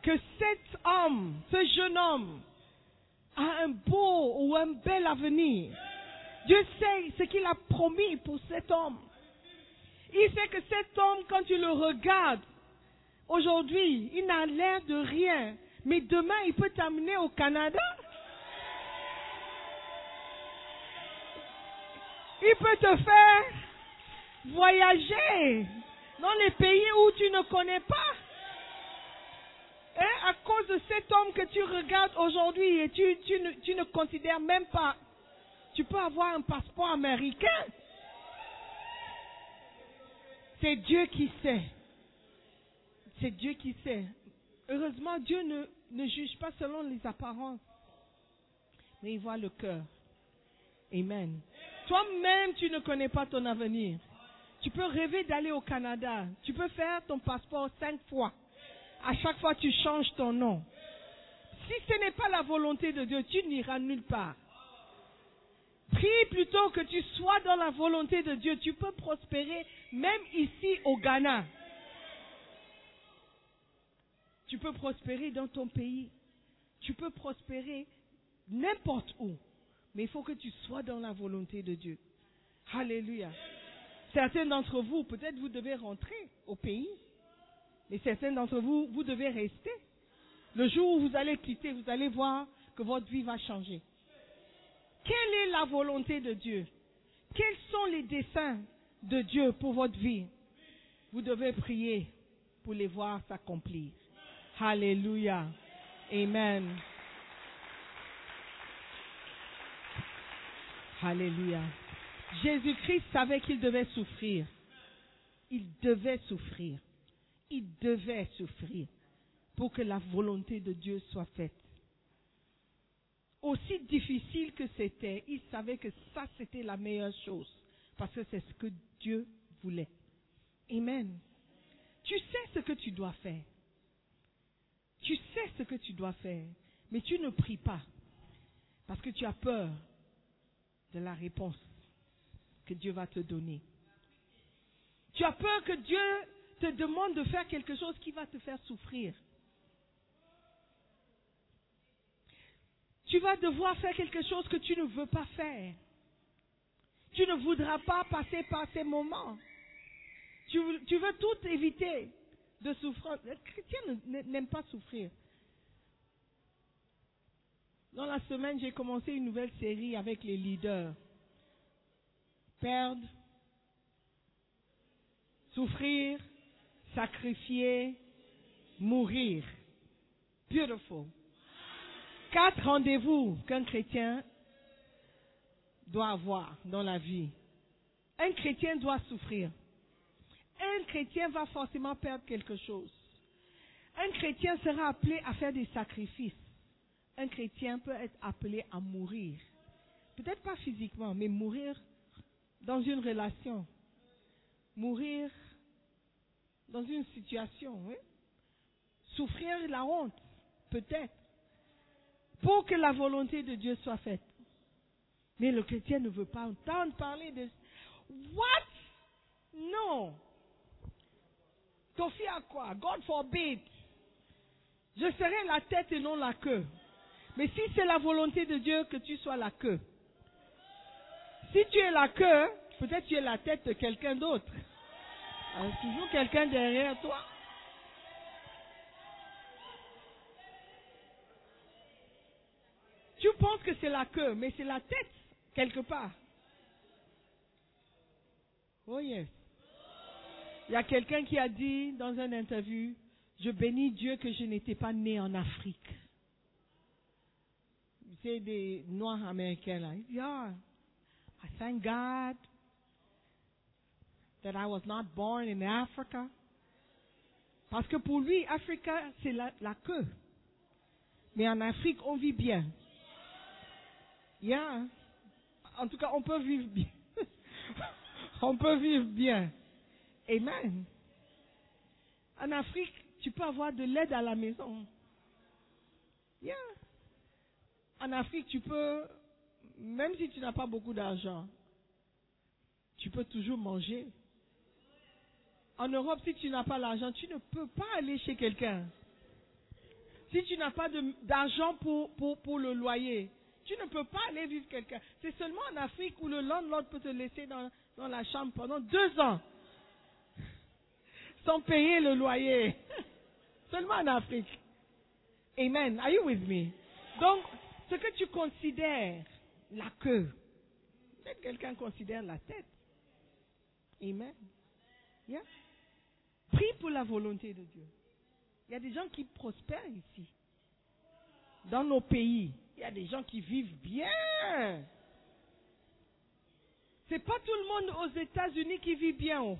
que cet homme, ce jeune homme, a un beau ou un bel avenir. Dieu sait ce qu'il a promis pour cet homme. Il sait que cet homme, quand tu le regardes, aujourd'hui, il n'a l'air de rien, mais demain, il peut t'amener au Canada. Il peut te faire voyager dans les pays où tu ne connais pas. Et à cause de cet homme que tu regardes aujourd'hui et tu, tu, ne, tu ne considères même pas, tu peux avoir un passeport américain. C'est Dieu qui sait. C'est Dieu qui sait. Heureusement, Dieu ne, ne juge pas selon les apparences, mais il voit le cœur. Amen. Toi-même, tu ne connais pas ton avenir. Tu peux rêver d'aller au Canada. Tu peux faire ton passeport cinq fois. À chaque fois, tu changes ton nom. Si ce n'est pas la volonté de Dieu, tu n'iras nulle part. Prie plutôt que tu sois dans la volonté de Dieu. Tu peux prospérer même ici au Ghana. Tu peux prospérer dans ton pays. Tu peux prospérer n'importe où. Mais il faut que tu sois dans la volonté de Dieu. Alléluia. Certains d'entre vous, peut-être vous devez rentrer au pays. Mais certains d'entre vous, vous devez rester. Le jour où vous allez quitter, vous allez voir que votre vie va changer. Quelle est la volonté de Dieu? Quels sont les desseins de Dieu pour votre vie? Vous devez prier pour les voir s'accomplir. Alléluia. Amen. Alléluia. Jésus-Christ savait qu'il devait souffrir. Il devait souffrir. Il devait souffrir pour que la volonté de Dieu soit faite. Aussi difficile que c'était, il savait que ça c'était la meilleure chose parce que c'est ce que Dieu voulait. Amen. Tu sais ce que tu dois faire. Tu sais ce que tu dois faire, mais tu ne pries pas parce que tu as peur de la réponse que Dieu va te donner. Tu as peur que Dieu te demande de faire quelque chose qui va te faire souffrir. Tu vas devoir faire quelque chose que tu ne veux pas faire. Tu ne voudras pas passer par ces moments. Tu, veux tout éviter de souffrir. Les chrétiens n'aiment pas souffrir. Dans la semaine, j'ai commencé une nouvelle série avec les leaders. Perdre, souffrir, sacrifier, mourir. Beautiful. Quatre rendez-vous qu'un chrétien doit avoir dans la vie. Un chrétien doit souffrir. Un chrétien va forcément perdre quelque chose. Un chrétien sera appelé à faire des sacrifices. Un chrétien peut être appelé à mourir. Peut-être pas physiquement, mais mourir dans une relation. Mourir dans une situation. oui. Souffrir la honte, peut-être. Pour que la volonté de Dieu soit faite. Mais le chrétien ne veut pas entendre parler de... What? Non. T'en à quoi? God forbid. Je serai la tête et non la queue. Mais si c'est la volonté de Dieu que tu sois la queue. Si tu es la queue, peut-être tu es la tête de quelqu'un d'autre. Il y a toujours quelqu'un derrière toi. Tu penses que c'est la queue, mais c'est la tête, quelque part. Oh yes. Il y a quelqu'un qui a dit dans une interview, je bénis Dieu que je n'étais pas né en Afrique. C'est des Noirs américains là. Il dit, ah, I thank God that I was not born in Africa. Parce que pour lui, Africa, c'est la, la queue. Mais en Afrique, on vit bien. Yeah. En tout cas, on peut vivre bien. on peut vivre bien. Amen. En Afrique, tu peux avoir de l'aide à la maison. Yeah. En Afrique, tu peux, même si tu n'as pas beaucoup d'argent, tu peux toujours manger. En Europe, si tu n'as pas l'argent, tu ne peux pas aller chez quelqu'un. Si tu n'as pas d'argent pour, pour, pour le loyer, tu ne peux pas aller vivre quelqu'un. C'est seulement en Afrique où le landlord peut te laisser dans, dans la chambre pendant deux ans sans payer le loyer. Seulement en Afrique. Amen. Are you with me? Donc, ce que tu considères la queue, peut-être quelqu'un considère la tête. Amen. Yeah. Prie pour la volonté de Dieu. Il y a des gens qui prospèrent ici. Dans nos pays, il y a des gens qui vivent bien. C'est pas tout le monde aux États-Unis qui vit bien. oh.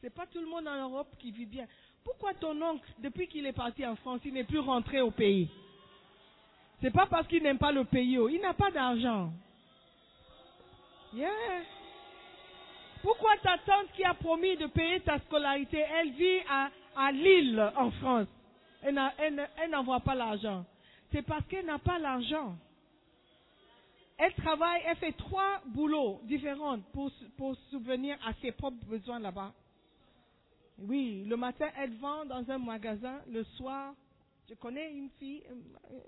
C'est pas tout le monde en Europe qui vit bien. Pourquoi ton oncle, depuis qu'il est parti en France, il n'est plus rentré au pays? C'est pas parce qu'il n'aime pas le pays. oh. Il n'a pas d'argent. Yeah. Pourquoi ta tante qui a promis de payer ta scolarité, elle vit à, Lille, en France? Elle n'envoie pas l'argent. C'est parce qu'elle n'a pas l'argent. Elle travaille, elle fait trois boulots différents pour, pour subvenir à ses propres besoins là-bas. Oui, le matin, elle vend dans un magasin. Le soir, je connais une fille,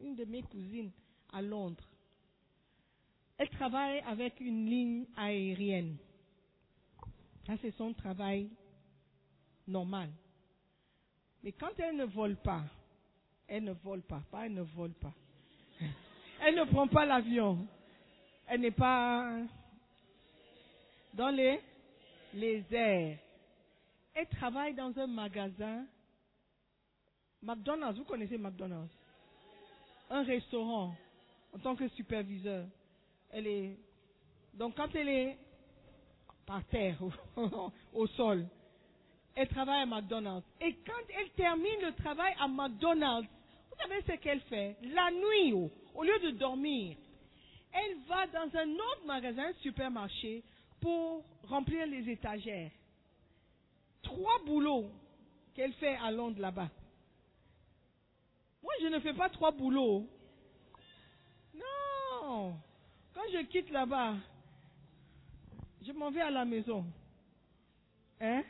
une de mes cousines à Londres. Elle travaille avec une ligne aérienne. Ça, c'est son travail normal. Mais quand elle ne vole pas, elle ne vole pas, pas elle ne vole pas. Elle ne prend pas l'avion. Elle n'est pas dans les, les airs. Elle travaille dans un magasin. McDonald's, vous connaissez McDonald's? Un restaurant en tant que superviseur. Elle est donc quand elle est par terre, au, sol, elle travaille à McDonald's. Et quand elle termine le travail à McDonald's, vous savez ce qu'elle fait? La nuit, au, au lieu de dormir, elle va dans un autre magasin, supermarché, pour remplir les étagères. Trois boulots qu'elle fait à Londres là-bas. Moi, je ne fais pas trois boulots. Non. Quand je quitte là-bas, je m'en vais à la maison. Hein?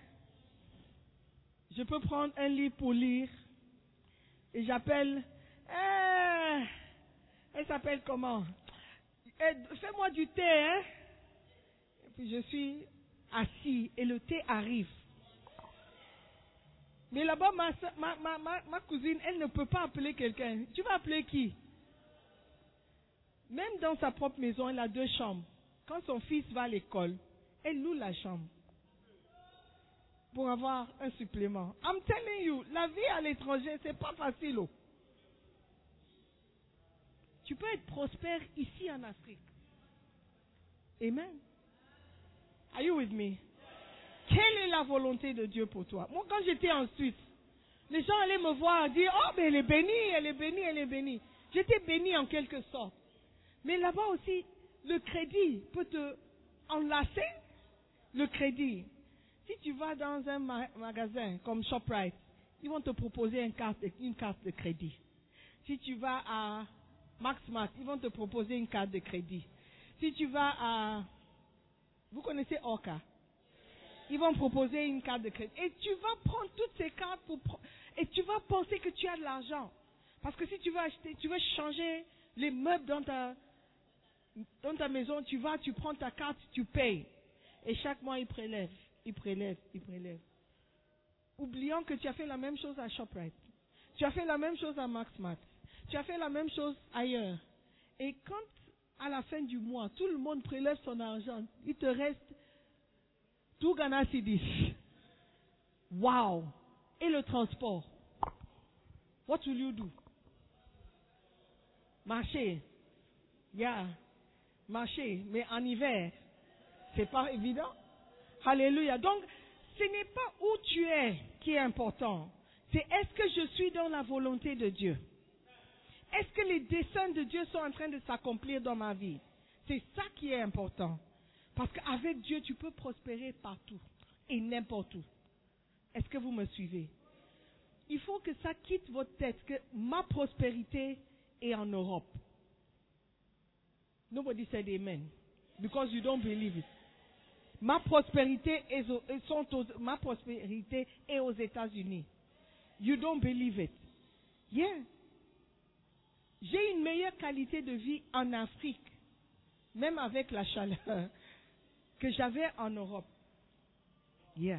Je peux prendre un livre pour lire. Et j'appelle. Eh, elle s'appelle comment? Eh, Fais-moi du thé, hein? Et puis je suis assis et le thé arrive. Mais là-bas, ma, ma cousine, elle ne peut pas appeler quelqu'un. Tu vas appeler qui? Même dans sa propre maison, elle a deux chambres. Quand son fils va à l'école, elle loue la chambre pour avoir un supplément. I'm telling you, la vie à l'étranger, c'est pas facile. oh. Tu peux être prospère ici en Afrique. Amen. Are you with me? Quelle est la volonté de Dieu pour toi? Moi, quand j'étais en Suisse, les gens allaient me voir dire, oh, mais elle est bénie, elle est bénie, elle est bénie. J'étais bénie en quelque sorte. Mais là-bas aussi, le crédit peut te enlacer. Le crédit. Si tu vas dans un ma- magasin comme ShopRite, ils vont te proposer une carte, de crédit. Si tu vas à MaxMart, ils vont te proposer une carte de crédit. Si tu vas à... Vous connaissez Orca? Ils vont proposer une carte de crédit. Et tu vas prendre toutes ces cartes pour... Et tu vas penser que tu as de l'argent. Parce que si tu veux acheter, tu veux changer les meubles dans ta, dans ta maison, tu vas, tu prends ta carte, tu payes. Et chaque mois, ils prélèvent, ils prélèvent, ils prélèvent. oubliant que tu as fait la même chose à ShopRite. Tu as fait la même chose à MaxMart. Tu as fait la même chose ailleurs. Et quand, à la fin du mois, tout le monde prélève son argent, il te reste tout Ghana Cedis. Wow! Et le transport. What will you do? Marcher. Yeah. Marcher. Mais en hiver, c'est pas évident. Alléluia. Donc, ce n'est pas où tu es qui est important. C'est est-ce que je suis dans la volonté de Dieu? Est-ce que les desseins de Dieu sont en train de s'accomplir dans ma vie? C'est ça qui est important. Parce qu'avec Dieu, tu peux prospérer partout et n'importe où. Est-ce que vous me suivez? Il faut que ça quitte votre tête, que ma prospérité est en Europe. Nobody said amen. Because you don't believe it. Ma prospérité est aux, ma prospérité est aux États-Unis. You don't believe it. Yeah. J'ai une meilleure qualité de vie en Afrique, même avec la chaleur, que j'avais en Europe. Yeah.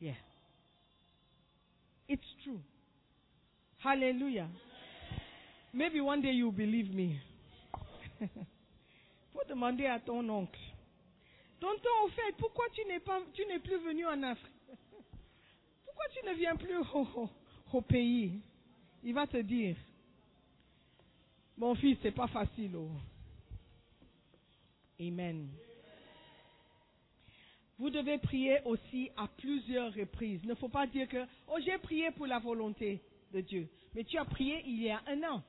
Yeah. It's true. Hallelujah. Maybe one day you believe me. Faut demander à ton oncle. Tonton, au fait, pourquoi tu n'es pas, tu n'es plus venu en Afrique? Pourquoi tu ne viens plus au, au- pays? Il va te dire. Mon fils, c'est pas facile. oh. Amen. Vous devez prier aussi à plusieurs reprises. Il ne faut pas dire que, oh, j'ai prié pour la volonté de Dieu. Mais tu as prié il y a un an.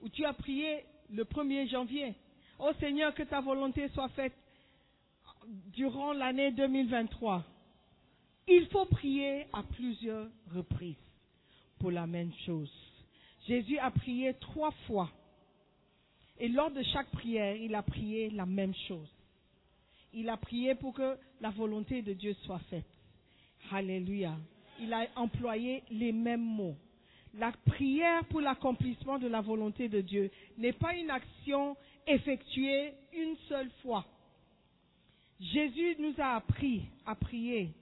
Ou tu as prié le 1er janvier. Oh Seigneur, que ta volonté soit faite durant l'année 2023. Il faut prier à plusieurs reprises pour la même chose. Jésus a prié trois fois. Et lors de chaque prière, il a prié la même chose. Il a prié pour que la volonté de Dieu soit faite. Alléluia. Il a employé les mêmes mots. La prière pour l'accomplissement de la volonté de Dieu n'est pas une action effectuée une seule fois. Jésus nous a appris à prier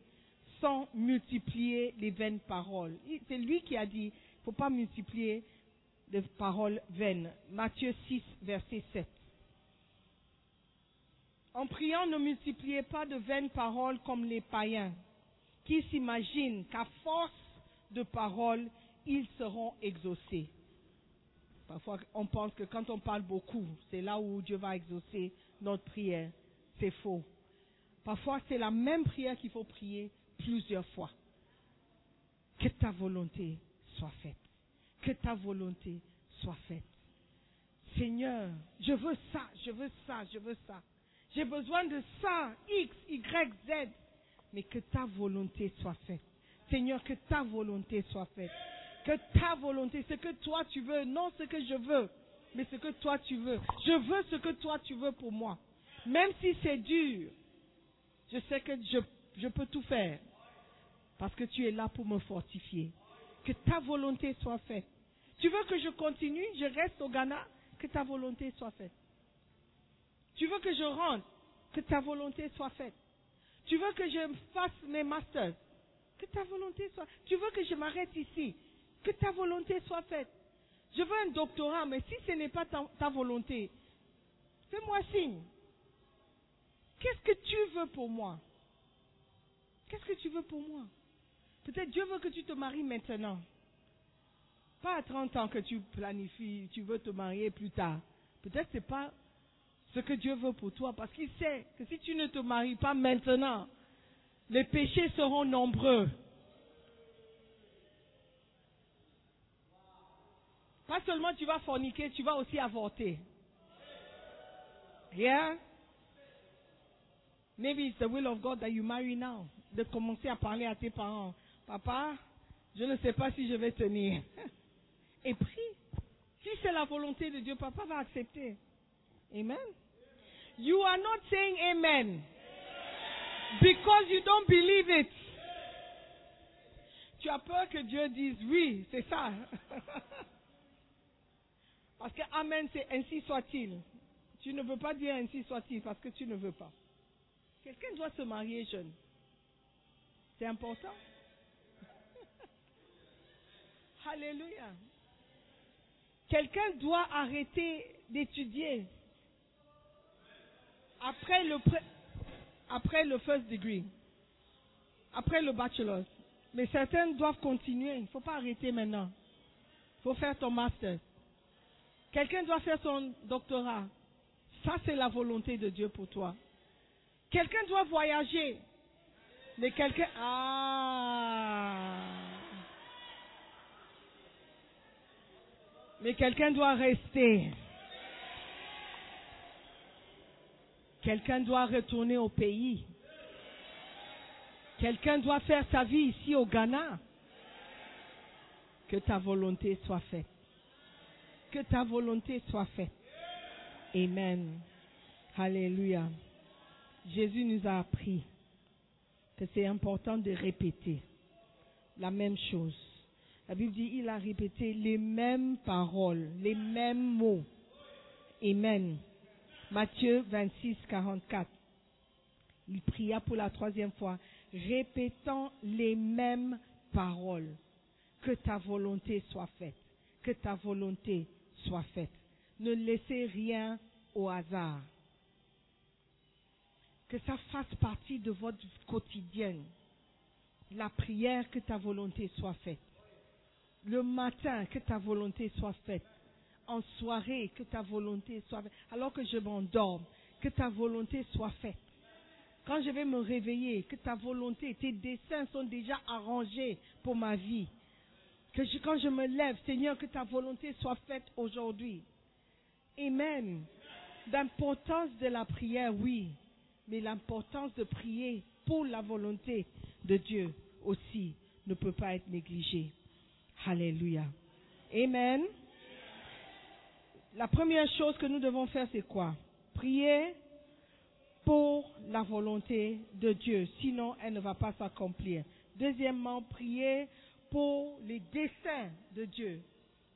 sans multiplier les vaines paroles. C'est lui qui a dit, il ne faut pas multiplier de paroles vaines. Matthieu 6, verset 7. En priant, ne multipliez pas de vaines paroles comme les païens, qui s'imaginent qu'à force de paroles, ils seront exaucés. Parfois, on pense que quand on parle beaucoup, c'est là où Dieu va exaucer notre prière. C'est faux. Parfois, c'est la même prière qu'il faut prier plusieurs fois. Que ta volonté soit faite. Que ta volonté soit faite. Seigneur, je veux ça, je veux ça, je veux ça. J'ai besoin de ça, X, Y, Z. Mais que ta volonté soit faite. Seigneur, que ta volonté soit faite. Que ta volonté, ce que toi tu veux, non ce que je veux, mais ce que toi tu veux. Je veux ce que toi tu veux pour moi. Même si c'est dur, je sais que je, je peux tout faire. Parce que tu es là pour me fortifier. Que ta volonté soit faite. Tu veux que je continue, je reste au Ghana, que ta volonté soit faite. Tu veux que je rentre, que ta volonté soit faite. Tu veux que je fasse mes masters, que ta volonté soit. Tu veux que je m'arrête ici, que ta volonté soit faite. Je veux un doctorat, mais si ce n'est pas ta, volonté, fais-moi signe. Qu'est-ce que tu veux pour moi? Qu'est-ce que tu veux pour moi? Peut-être Dieu veut que tu te maries maintenant. Pas à 30 ans que tu planifies, tu veux te marier plus tard. Peut-être c'est pas ce que Dieu veut pour toi parce qu'il sait que si tu ne te maries pas maintenant, les péchés seront nombreux. Pas seulement tu vas forniquer, tu vas aussi avorter. Yeah? Maybe it's the will of God that you marry now. De commencer à parler à tes parents. Papa, je ne sais pas si je vais tenir. Et prie. Si c'est la volonté de Dieu, papa va accepter. Amen. You are not saying amen. Because you don't believe it. Tu as peur que Dieu dise oui, c'est ça. Parce que amen, c'est ainsi soit-il. Tu ne veux pas dire ainsi soit-il parce que tu ne veux pas. Quelqu'un doit se marier jeune. C'est important. Alléluia. Quelqu'un doit arrêter d'étudier après le, après le first degree, après le bachelor. Mais certains doivent continuer. Il ne faut pas arrêter maintenant. Il faut faire ton master. Quelqu'un doit faire son doctorat. Ça, c'est la volonté de Dieu pour toi. Quelqu'un doit voyager. Mais quelqu'un... Ah Mais quelqu'un doit rester. Quelqu'un doit retourner au pays. Quelqu'un doit faire sa vie ici au Ghana. Que ta volonté soit faite. Que ta volonté soit faite. Amen. Alléluia. Jésus nous a appris que c'est important de répéter la même chose. La Bible dit, il a répété les mêmes paroles, les mêmes mots. Amen. Matthieu 26, 44. Il pria pour la troisième fois, répétant les mêmes paroles. Que ta volonté soit faite. Que ta volonté soit faite. Ne laissez rien au hasard. Que ça fasse partie de votre quotidien. La prière, que ta volonté soit faite. Le matin, que ta volonté soit faite. En soirée, que ta volonté soit faite. Alors que je m'endorme, que ta volonté soit faite. Quand je vais me réveiller, que ta volonté, tes desseins sont déjà arrangés pour ma vie. Que quand je me lève, Seigneur, que ta volonté soit faite aujourd'hui. Amen. L'importance de la prière, oui, mais l'importance de prier pour la volonté de Dieu aussi ne peut pas être négligée. Alléluia. Amen. La première chose que nous devons faire, c'est quoi? Prier pour la volonté de Dieu, sinon elle ne va pas s'accomplir. Deuxièmement, prier pour les desseins de Dieu.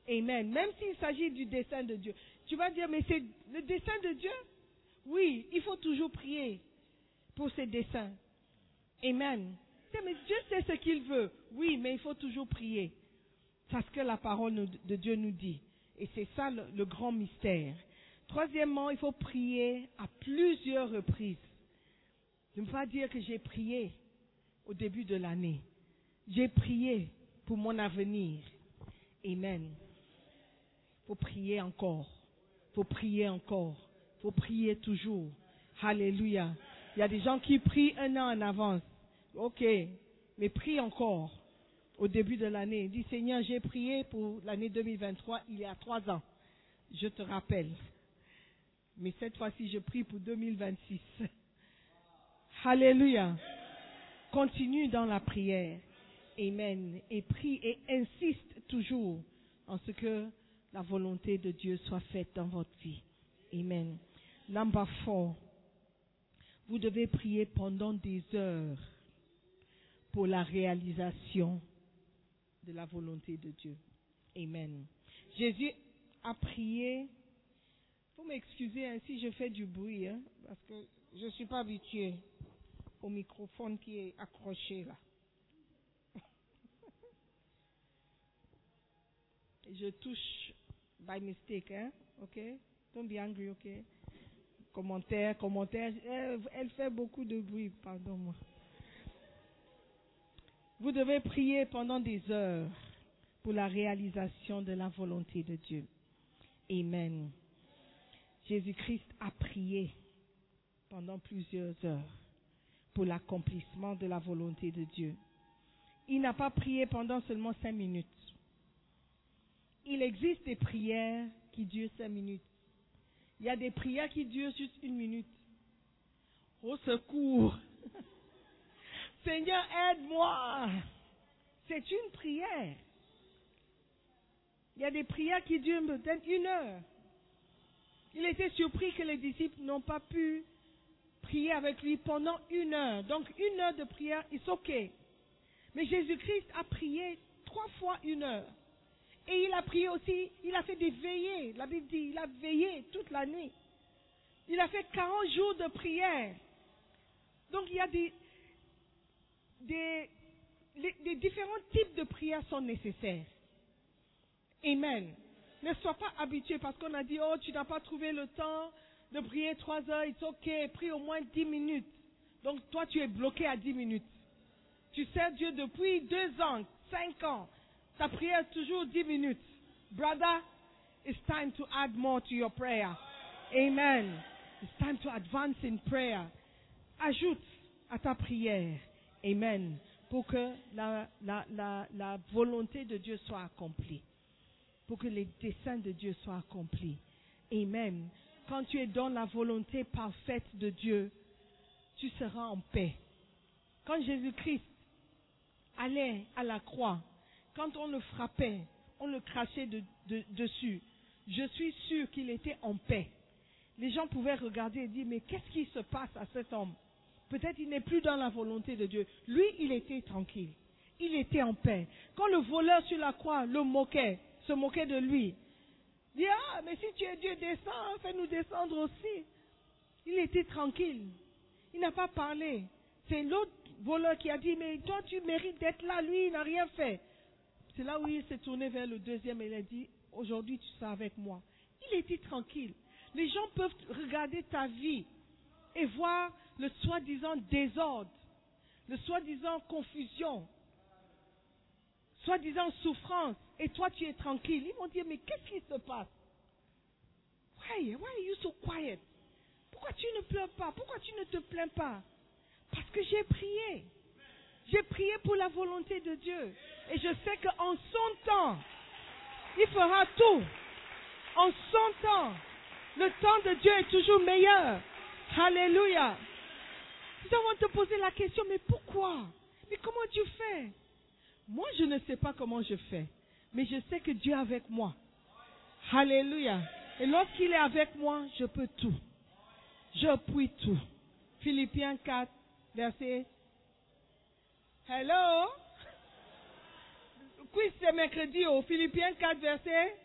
Amen. Même s'il s'agit du dessein de Dieu. Tu vas dire, mais c'est le dessein de Dieu? Oui, il faut toujours prier pour ses desseins. Amen. Mais Dieu sait ce qu'il veut. Oui, mais il faut toujours prier. C'est ce que la parole de Dieu nous dit. Et c'est ça le, grand mystère. Troisièmement, il faut prier à plusieurs reprises. Je ne pas dire que j'ai prié au début de l'année. J'ai prié pour mon avenir. Amen. Faut prier encore. Faut prier encore. Faut prier toujours. Alléluia. Il y a des gens qui prient un an en avance. Ok. Mais prie encore au début de l'année. Dis Seigneur, j'ai prié pour l'année 2023 il y a trois ans. Je te rappelle. Mais cette fois-ci, je prie pour 2026. Alléluia. Continue dans la prière. Amen. Et prie et insiste toujours en ce que la volonté de Dieu soit faite dans votre vie. Amen. Number four. Vous devez prier pendant des heures pour la réalisation de la volonté de Dieu. Amen. Jésus a prié. Vous m'excusez hein, si je fais du bruit, hein, parce que je ne suis pas habituée au microphone qui est accroché là. Je touche by mistake, hein, ok? Don't be angry, ok? Commentaire, commentaire. Elle, elle fait beaucoup de bruit, pardon-moi. Vous devez prier pendant des heures pour la réalisation de la volonté de Dieu. Amen. Jésus-Christ a prié pendant plusieurs heures pour l'accomplissement de la volonté de Dieu. Il n'a pas prié pendant seulement cinq minutes. Il existe des prières qui durent cinq minutes. Il y a des prières qui durent juste une minute. Au secours. Seigneur, aide-moi. C'est une prière. Il y a des prières qui durent peut-être une heure. Il était surpris que les disciples n'ont pas pu prier avec lui pendant une heure. Donc une heure de prière, c'est ok. Mais Jésus-Christ a prié trois fois une heure. Et il a prié aussi, il a fait des veillées. La Bible dit, il a veillé toute la nuit. Il a fait 40 jours de prière. Donc il y a des, différents types de prières sont nécessaires. Amen. Ne sois pas habitué parce qu'on a dit, oh, tu n'as pas trouvé le temps de prier trois heures, it's ok, prie au moins dix minutes. Donc toi, tu es bloqué à dix minutes. Tu sers Dieu depuis deux ans, cinq ans. Ta prière toujours dix minutes. Brother, it's time to add more to your prayer. Amen. It's time to advance in prayer. Ajoute à ta prière. Amen. Pour que la, la, la, la volonté de Dieu soit accomplie. Pour que les desseins de Dieu soient accomplis. Amen. Quand tu es dans la volonté parfaite de Dieu, tu seras en paix. Quand Jésus-Christ allait à la croix, quand on le frappait, on le crachait de- de- dessus, je suis sûr qu'il était en paix. Les gens pouvaient regarder et dire, mais qu'est-ce qui se passe à cet homme? Peut-être il n'est plus dans la volonté de Dieu. Lui, il était tranquille. Il était en paix. Quand le voleur sur la croix le moquait, se moquait de lui, dit, ah, mais si tu es Dieu, descends, fais-nous descendre aussi. Il était tranquille. Il n'a pas parlé. C'est l'autre voleur qui a dit, mais toi tu mérites d'être là, lui il n'a rien fait. C'est là où il s'est tourné vers le deuxième et il a dit, aujourd'hui tu seras avec moi. Il était tranquille. Les gens peuvent regarder ta vie et voir le soi-disant désordre, le soi-disant confusion, soi-disant souffrance, et toi tu es tranquille. Ils vont dire, mais qu'est-ce qui se passe? Why, why are you so quiet? Pourquoi tu ne pleures pas? Pourquoi tu ne te plains pas? Parce que j'ai prié. J'ai prié pour la volonté de Dieu. Et je sais qu'en son temps, il fera tout. En son temps, le temps de Dieu est toujours meilleur. Alléluia. Nous allons te poser la question, mais pourquoi? Mais comment tu fais Moi, je ne sais pas comment je fais. Mais je sais que Dieu est avec moi. Alléluia. Et lorsqu'il est avec moi, je peux tout. Je puis tout. Philippiens 4, verset. Hello? Quiz c'est mercredi au Philippiens 4, verset.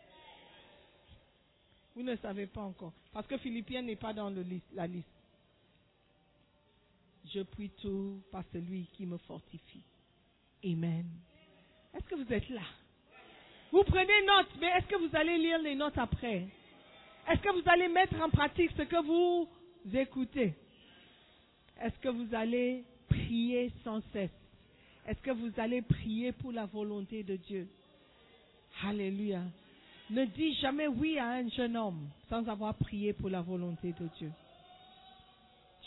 Vous ne savez pas encore. Parce que Philippiens n'est pas dans la liste. Je puis tout par celui qui me fortifie. Amen. Est-ce que vous êtes là? Vous prenez note, mais est-ce que vous allez lire les notes après? Est-ce que vous allez mettre en pratique ce que vous écoutez? Est-ce que vous allez prier sans cesse? Est-ce que vous allez prier pour la volonté de Dieu? Alléluia. Ne dis jamais oui à un jeune homme sans avoir prié pour la volonté de Dieu.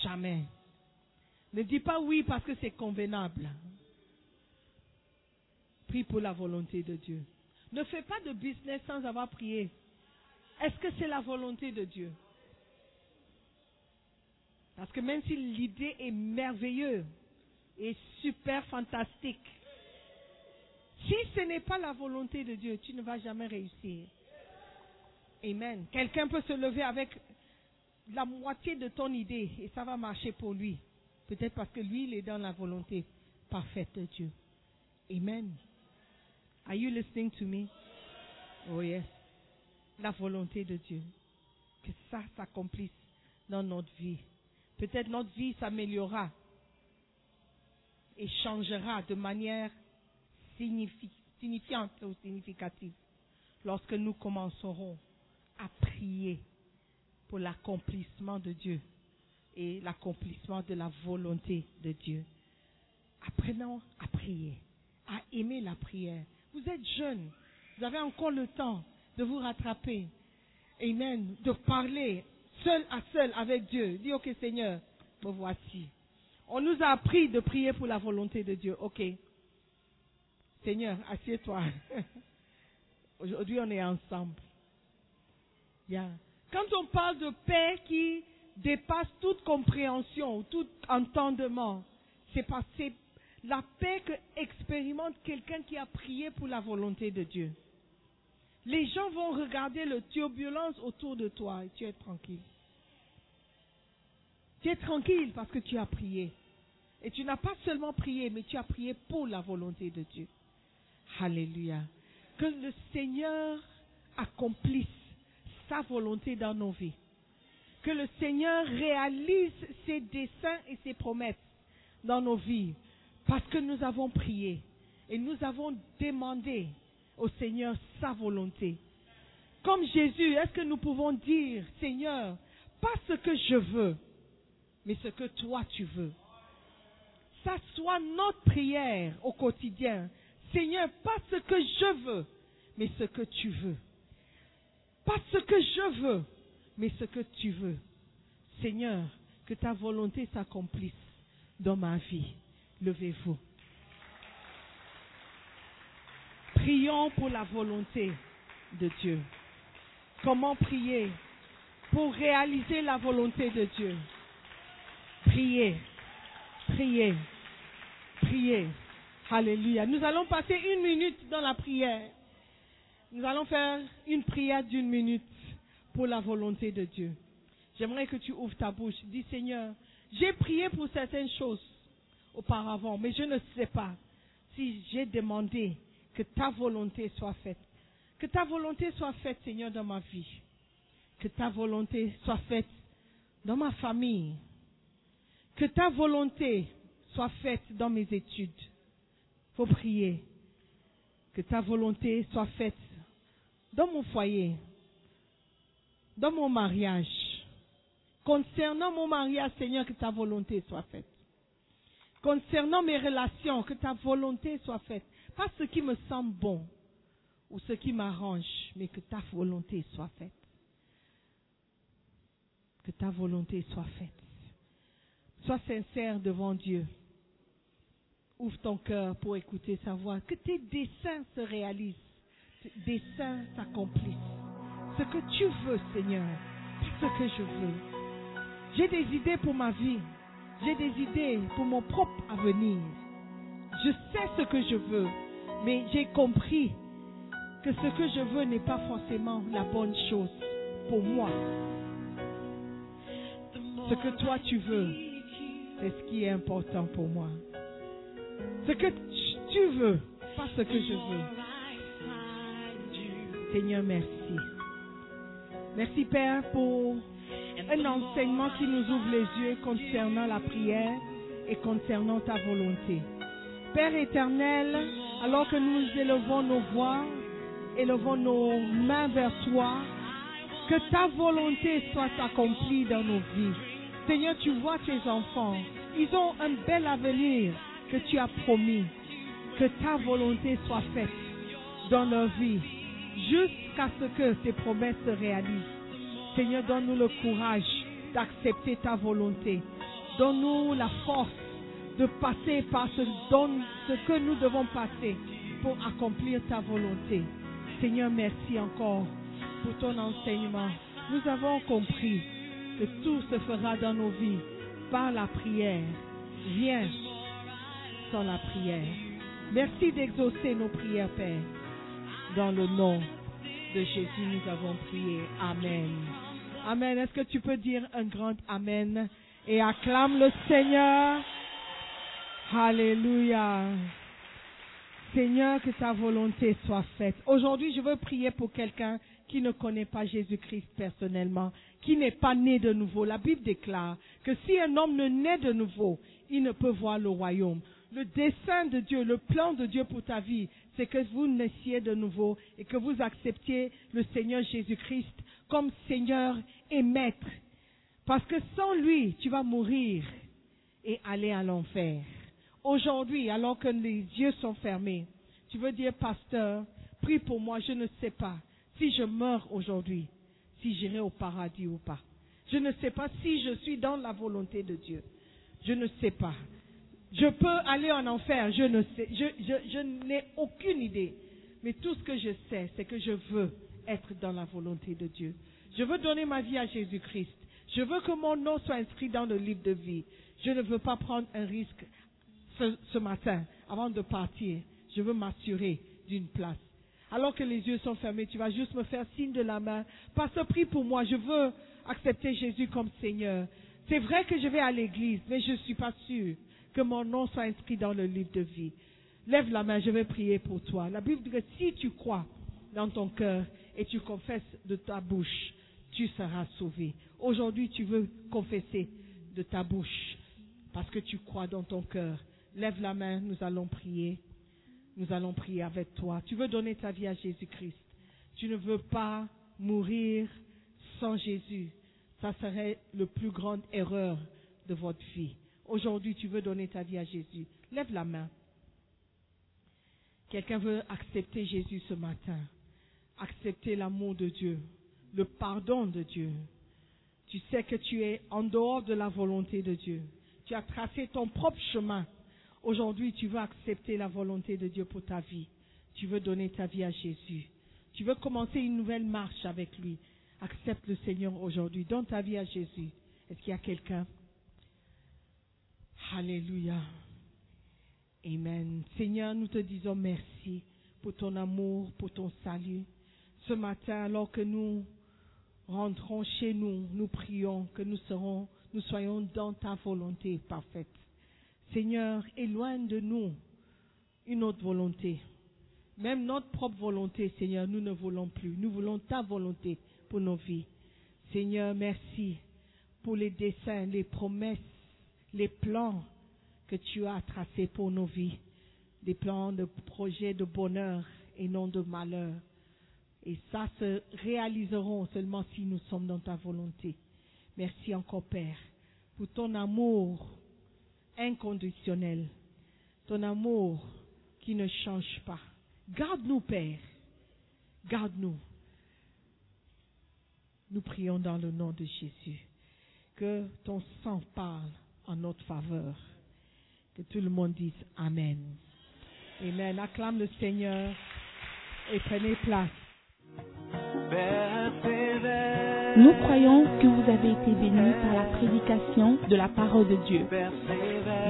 Jamais. Ne dis pas oui parce que c'est convenable. Prie pour la volonté de Dieu. Ne fais pas de business sans avoir prié. Est-ce que c'est la volonté de Dieu? Parce que même si l'idée est merveilleuse et super fantastique, si ce n'est pas la volonté de Dieu, tu ne vas jamais réussir. Amen. Quelqu'un peut se lever avec la moitié de ton idée et ça va marcher pour lui. Peut-être parce que lui, il est dans la volonté parfaite de Dieu. Amen. Are you listening to me? Oh yes. La volonté de Dieu. Que ça s'accomplisse dans notre vie. Peut-être notre vie s'améliorera et changera de manière signifi- signifiante ou significative lorsque nous commencerons à prier pour l'accomplissement de Dieu et l'accomplissement de la volonté de Dieu. Apprenons à prier, à aimer la prière. Vous êtes jeune, vous avez encore le temps de vous rattraper. Amen. De parler seul à seul avec Dieu. Dis, ok Seigneur, me voici. On nous a appris de prier pour la volonté de Dieu. Ok. Seigneur, assieds-toi. Aujourd'hui, on est ensemble. Yeah. Quand on parle de paix qui dépasse toute compréhension, tout entendement, c'est parce que la paix que expérimente quelqu'un qui a prié pour la volonté de Dieu. Les gens vont regarder le turbulence autour de toi et tu es tranquille. Tu es tranquille parce que tu as prié. Et tu n'as pas seulement prié, mais tu as prié pour la volonté de Dieu. Alléluia. Que le Seigneur accomplisse sa volonté dans nos vies. Que le Seigneur réalise ses desseins et ses promesses dans nos vies. Parce que nous avons prié et nous avons demandé au Seigneur sa volonté. Comme Jésus, est-ce que nous pouvons dire, Seigneur, pas ce que je veux, mais ce que toi tu veux. Ça soit notre prière au quotidien. Seigneur, pas ce que je veux, mais ce que tu veux. Pas ce que je veux, mais ce que tu veux. Seigneur, que ta volonté s'accomplisse dans ma vie. Levez-vous. Prions pour la volonté de Dieu. Comment prier? Pour réaliser la volonté de Dieu Priez, priez, priez. Alléluia. Nous allons passer une minute dans la prière. Nous allons faire une prière d'une minute pour la volonté de Dieu. J'aimerais que tu ouvres ta bouche. Dis Seigneur, j'ai prié pour certaines choses auparavant, mais je ne sais pas si j'ai demandé que ta volonté soit faite. Que ta volonté soit faite, Seigneur, dans ma vie. Que ta volonté soit faite dans ma famille. Que ta volonté soit faite dans mes études. faut prier. Que ta volonté soit faite dans mon foyer, dans mon mariage. Concernant mon mariage, Seigneur, que ta volonté soit faite. Concernant mes relations, que ta volonté soit faite. Pas ce qui me semble bon ou ce qui m'arrange, mais que ta volonté soit faite. Que ta volonté soit faite. Sois sincère devant Dieu. Ouvre ton cœur pour écouter sa voix. Que tes desseins se réalisent. Tes desseins s'accomplissent. Ce que tu veux, Seigneur, ce que je veux. J'ai des idées pour ma vie. J'ai des idées pour mon propre avenir. Je sais ce que je veux, mais j'ai compris que ce que je veux n'est pas forcément la bonne chose pour moi. Ce que toi tu veux, c'est ce qui est important pour moi. Ce que tu veux, pas ce que je veux. Seigneur, merci. Merci Père pour un enseignement qui nous ouvre les yeux concernant la prière et concernant ta volonté. Père éternel, alors que nous élevons nos voix, élevons nos mains vers toi, que ta volonté soit accomplie dans nos vies. Seigneur, tu vois tes enfants. Ils ont un bel avenir que tu as promis. Que ta volonté soit faite dans leur vie jusqu'à ce que tes promesses se réalisent. Seigneur, donne-nous le courage d'accepter ta volonté. Donne-nous la force de passer par ce, que nous devons passer pour accomplir ta volonté. Seigneur, merci encore pour ton enseignement. Nous avons compris que tout se fera dans nos vies par la prière. Rien sans la prière. Merci d'exaucer nos prières, Père. Dans le nom de Jésus, nous avons prié. Amen. Amen. Est-ce que tu peux dire un grand Amen et acclame le Seigneur? Alléluia. Seigneur, que ta volonté soit faite. Aujourd'hui, je veux prier pour quelqu'un qui ne connaît pas Jésus-Christ personnellement, qui n'est pas né de nouveau. La Bible déclare que si un homme ne naît de nouveau, il ne peut voir le royaume. Le dessein de Dieu, le plan de Dieu pour ta vie, c'est que vous naissiez de nouveau et que vous acceptiez le Seigneur Jésus-Christ comme Seigneur et Maître. Parce que sans lui, tu vas mourir et aller à l'enfer. Aujourd'hui, alors que les yeux sont fermés, tu veux dire, pasteur, prie pour moi, je ne sais pas si je meurs aujourd'hui, si j'irai au paradis ou pas. Je ne sais pas si je suis dans la volonté de Dieu. Je ne sais pas. Je peux aller en enfer, je ne sais, je, n'ai aucune idée. Mais tout ce que je sais, c'est que je veux être dans la volonté de Dieu. Je veux donner ma vie à Jésus-Christ. Je veux que mon nom soit inscrit dans le livre de vie. Je ne veux pas prendre un risque ce matin avant de partir. Je veux m'assurer d'une place. Alors que les yeux sont fermés, tu vas juste me faire signe de la main. Pasteur, prie pour moi. Je veux accepter Jésus comme Seigneur. C'est vrai que je vais à l'église, mais je ne suis pas sûr que mon nom soit inscrit dans le livre de vie. Lève la main, je vais prier pour toi. La Bible dit que si tu crois dans ton cœur et tu confesses de ta bouche, tu seras sauvé. Aujourd'hui, tu veux confesser de ta bouche parce que tu crois dans ton cœur. Lève la main, nous allons prier. Nous allons prier avec toi. Tu veux donner ta vie à Jésus-Christ. Tu ne veux pas mourir sans Jésus. Ça serait la plus grande erreur de votre vie. Aujourd'hui, tu veux donner ta vie à Jésus. Lève la main. Quelqu'un veut accepter Jésus ce matin. Accepter l'amour de Dieu, le pardon de Dieu. Tu sais que tu es en dehors de la volonté de Dieu. Tu as tracé ton propre chemin. Aujourd'hui, tu veux accepter la volonté de Dieu pour ta vie. Tu veux donner ta vie à Jésus. Tu veux commencer une nouvelle marche avec lui. Accepte le Seigneur aujourd'hui. Donne ta vie à Jésus. Est-ce qu'il y a quelqu'un? Alléluia. Amen. Seigneur, nous te disons merci pour ton amour, pour ton salut. Ce matin, alors que nous rentrons chez nous, nous prions que nous nous soyons dans ta volonté parfaite. Seigneur, éloigne de nous une autre volonté. Même notre propre volonté, Seigneur, nous ne voulons plus. Nous voulons ta volonté pour nos vies. Seigneur, merci pour les desseins, les promesses, les plans que tu as tracés pour nos vies. Des plans de projets de bonheur et non de malheur. Et ça se réaliseront seulement si nous sommes dans ta volonté. Merci encore, Père, pour ton amour inconditionnel, ton amour qui ne change pas. Garde-nous, Père. Garde-nous. Nous prions dans le nom de Jésus. Que ton sang parle en notre faveur. Que tout le monde dise Amen. Amen. Acclame le Seigneur et prenez place. Nous croyons que vous avez été bénis par la prédication de la parole de Dieu.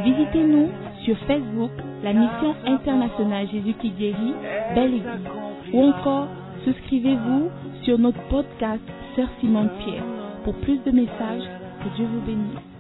Visitez-nous sur Facebook, la mission internationale Jésus qui guérit, Belle Église, ou encore souscrivez-vous sur notre podcast Sœur Simone Pierre. Pour plus de messages, que Dieu vous bénisse.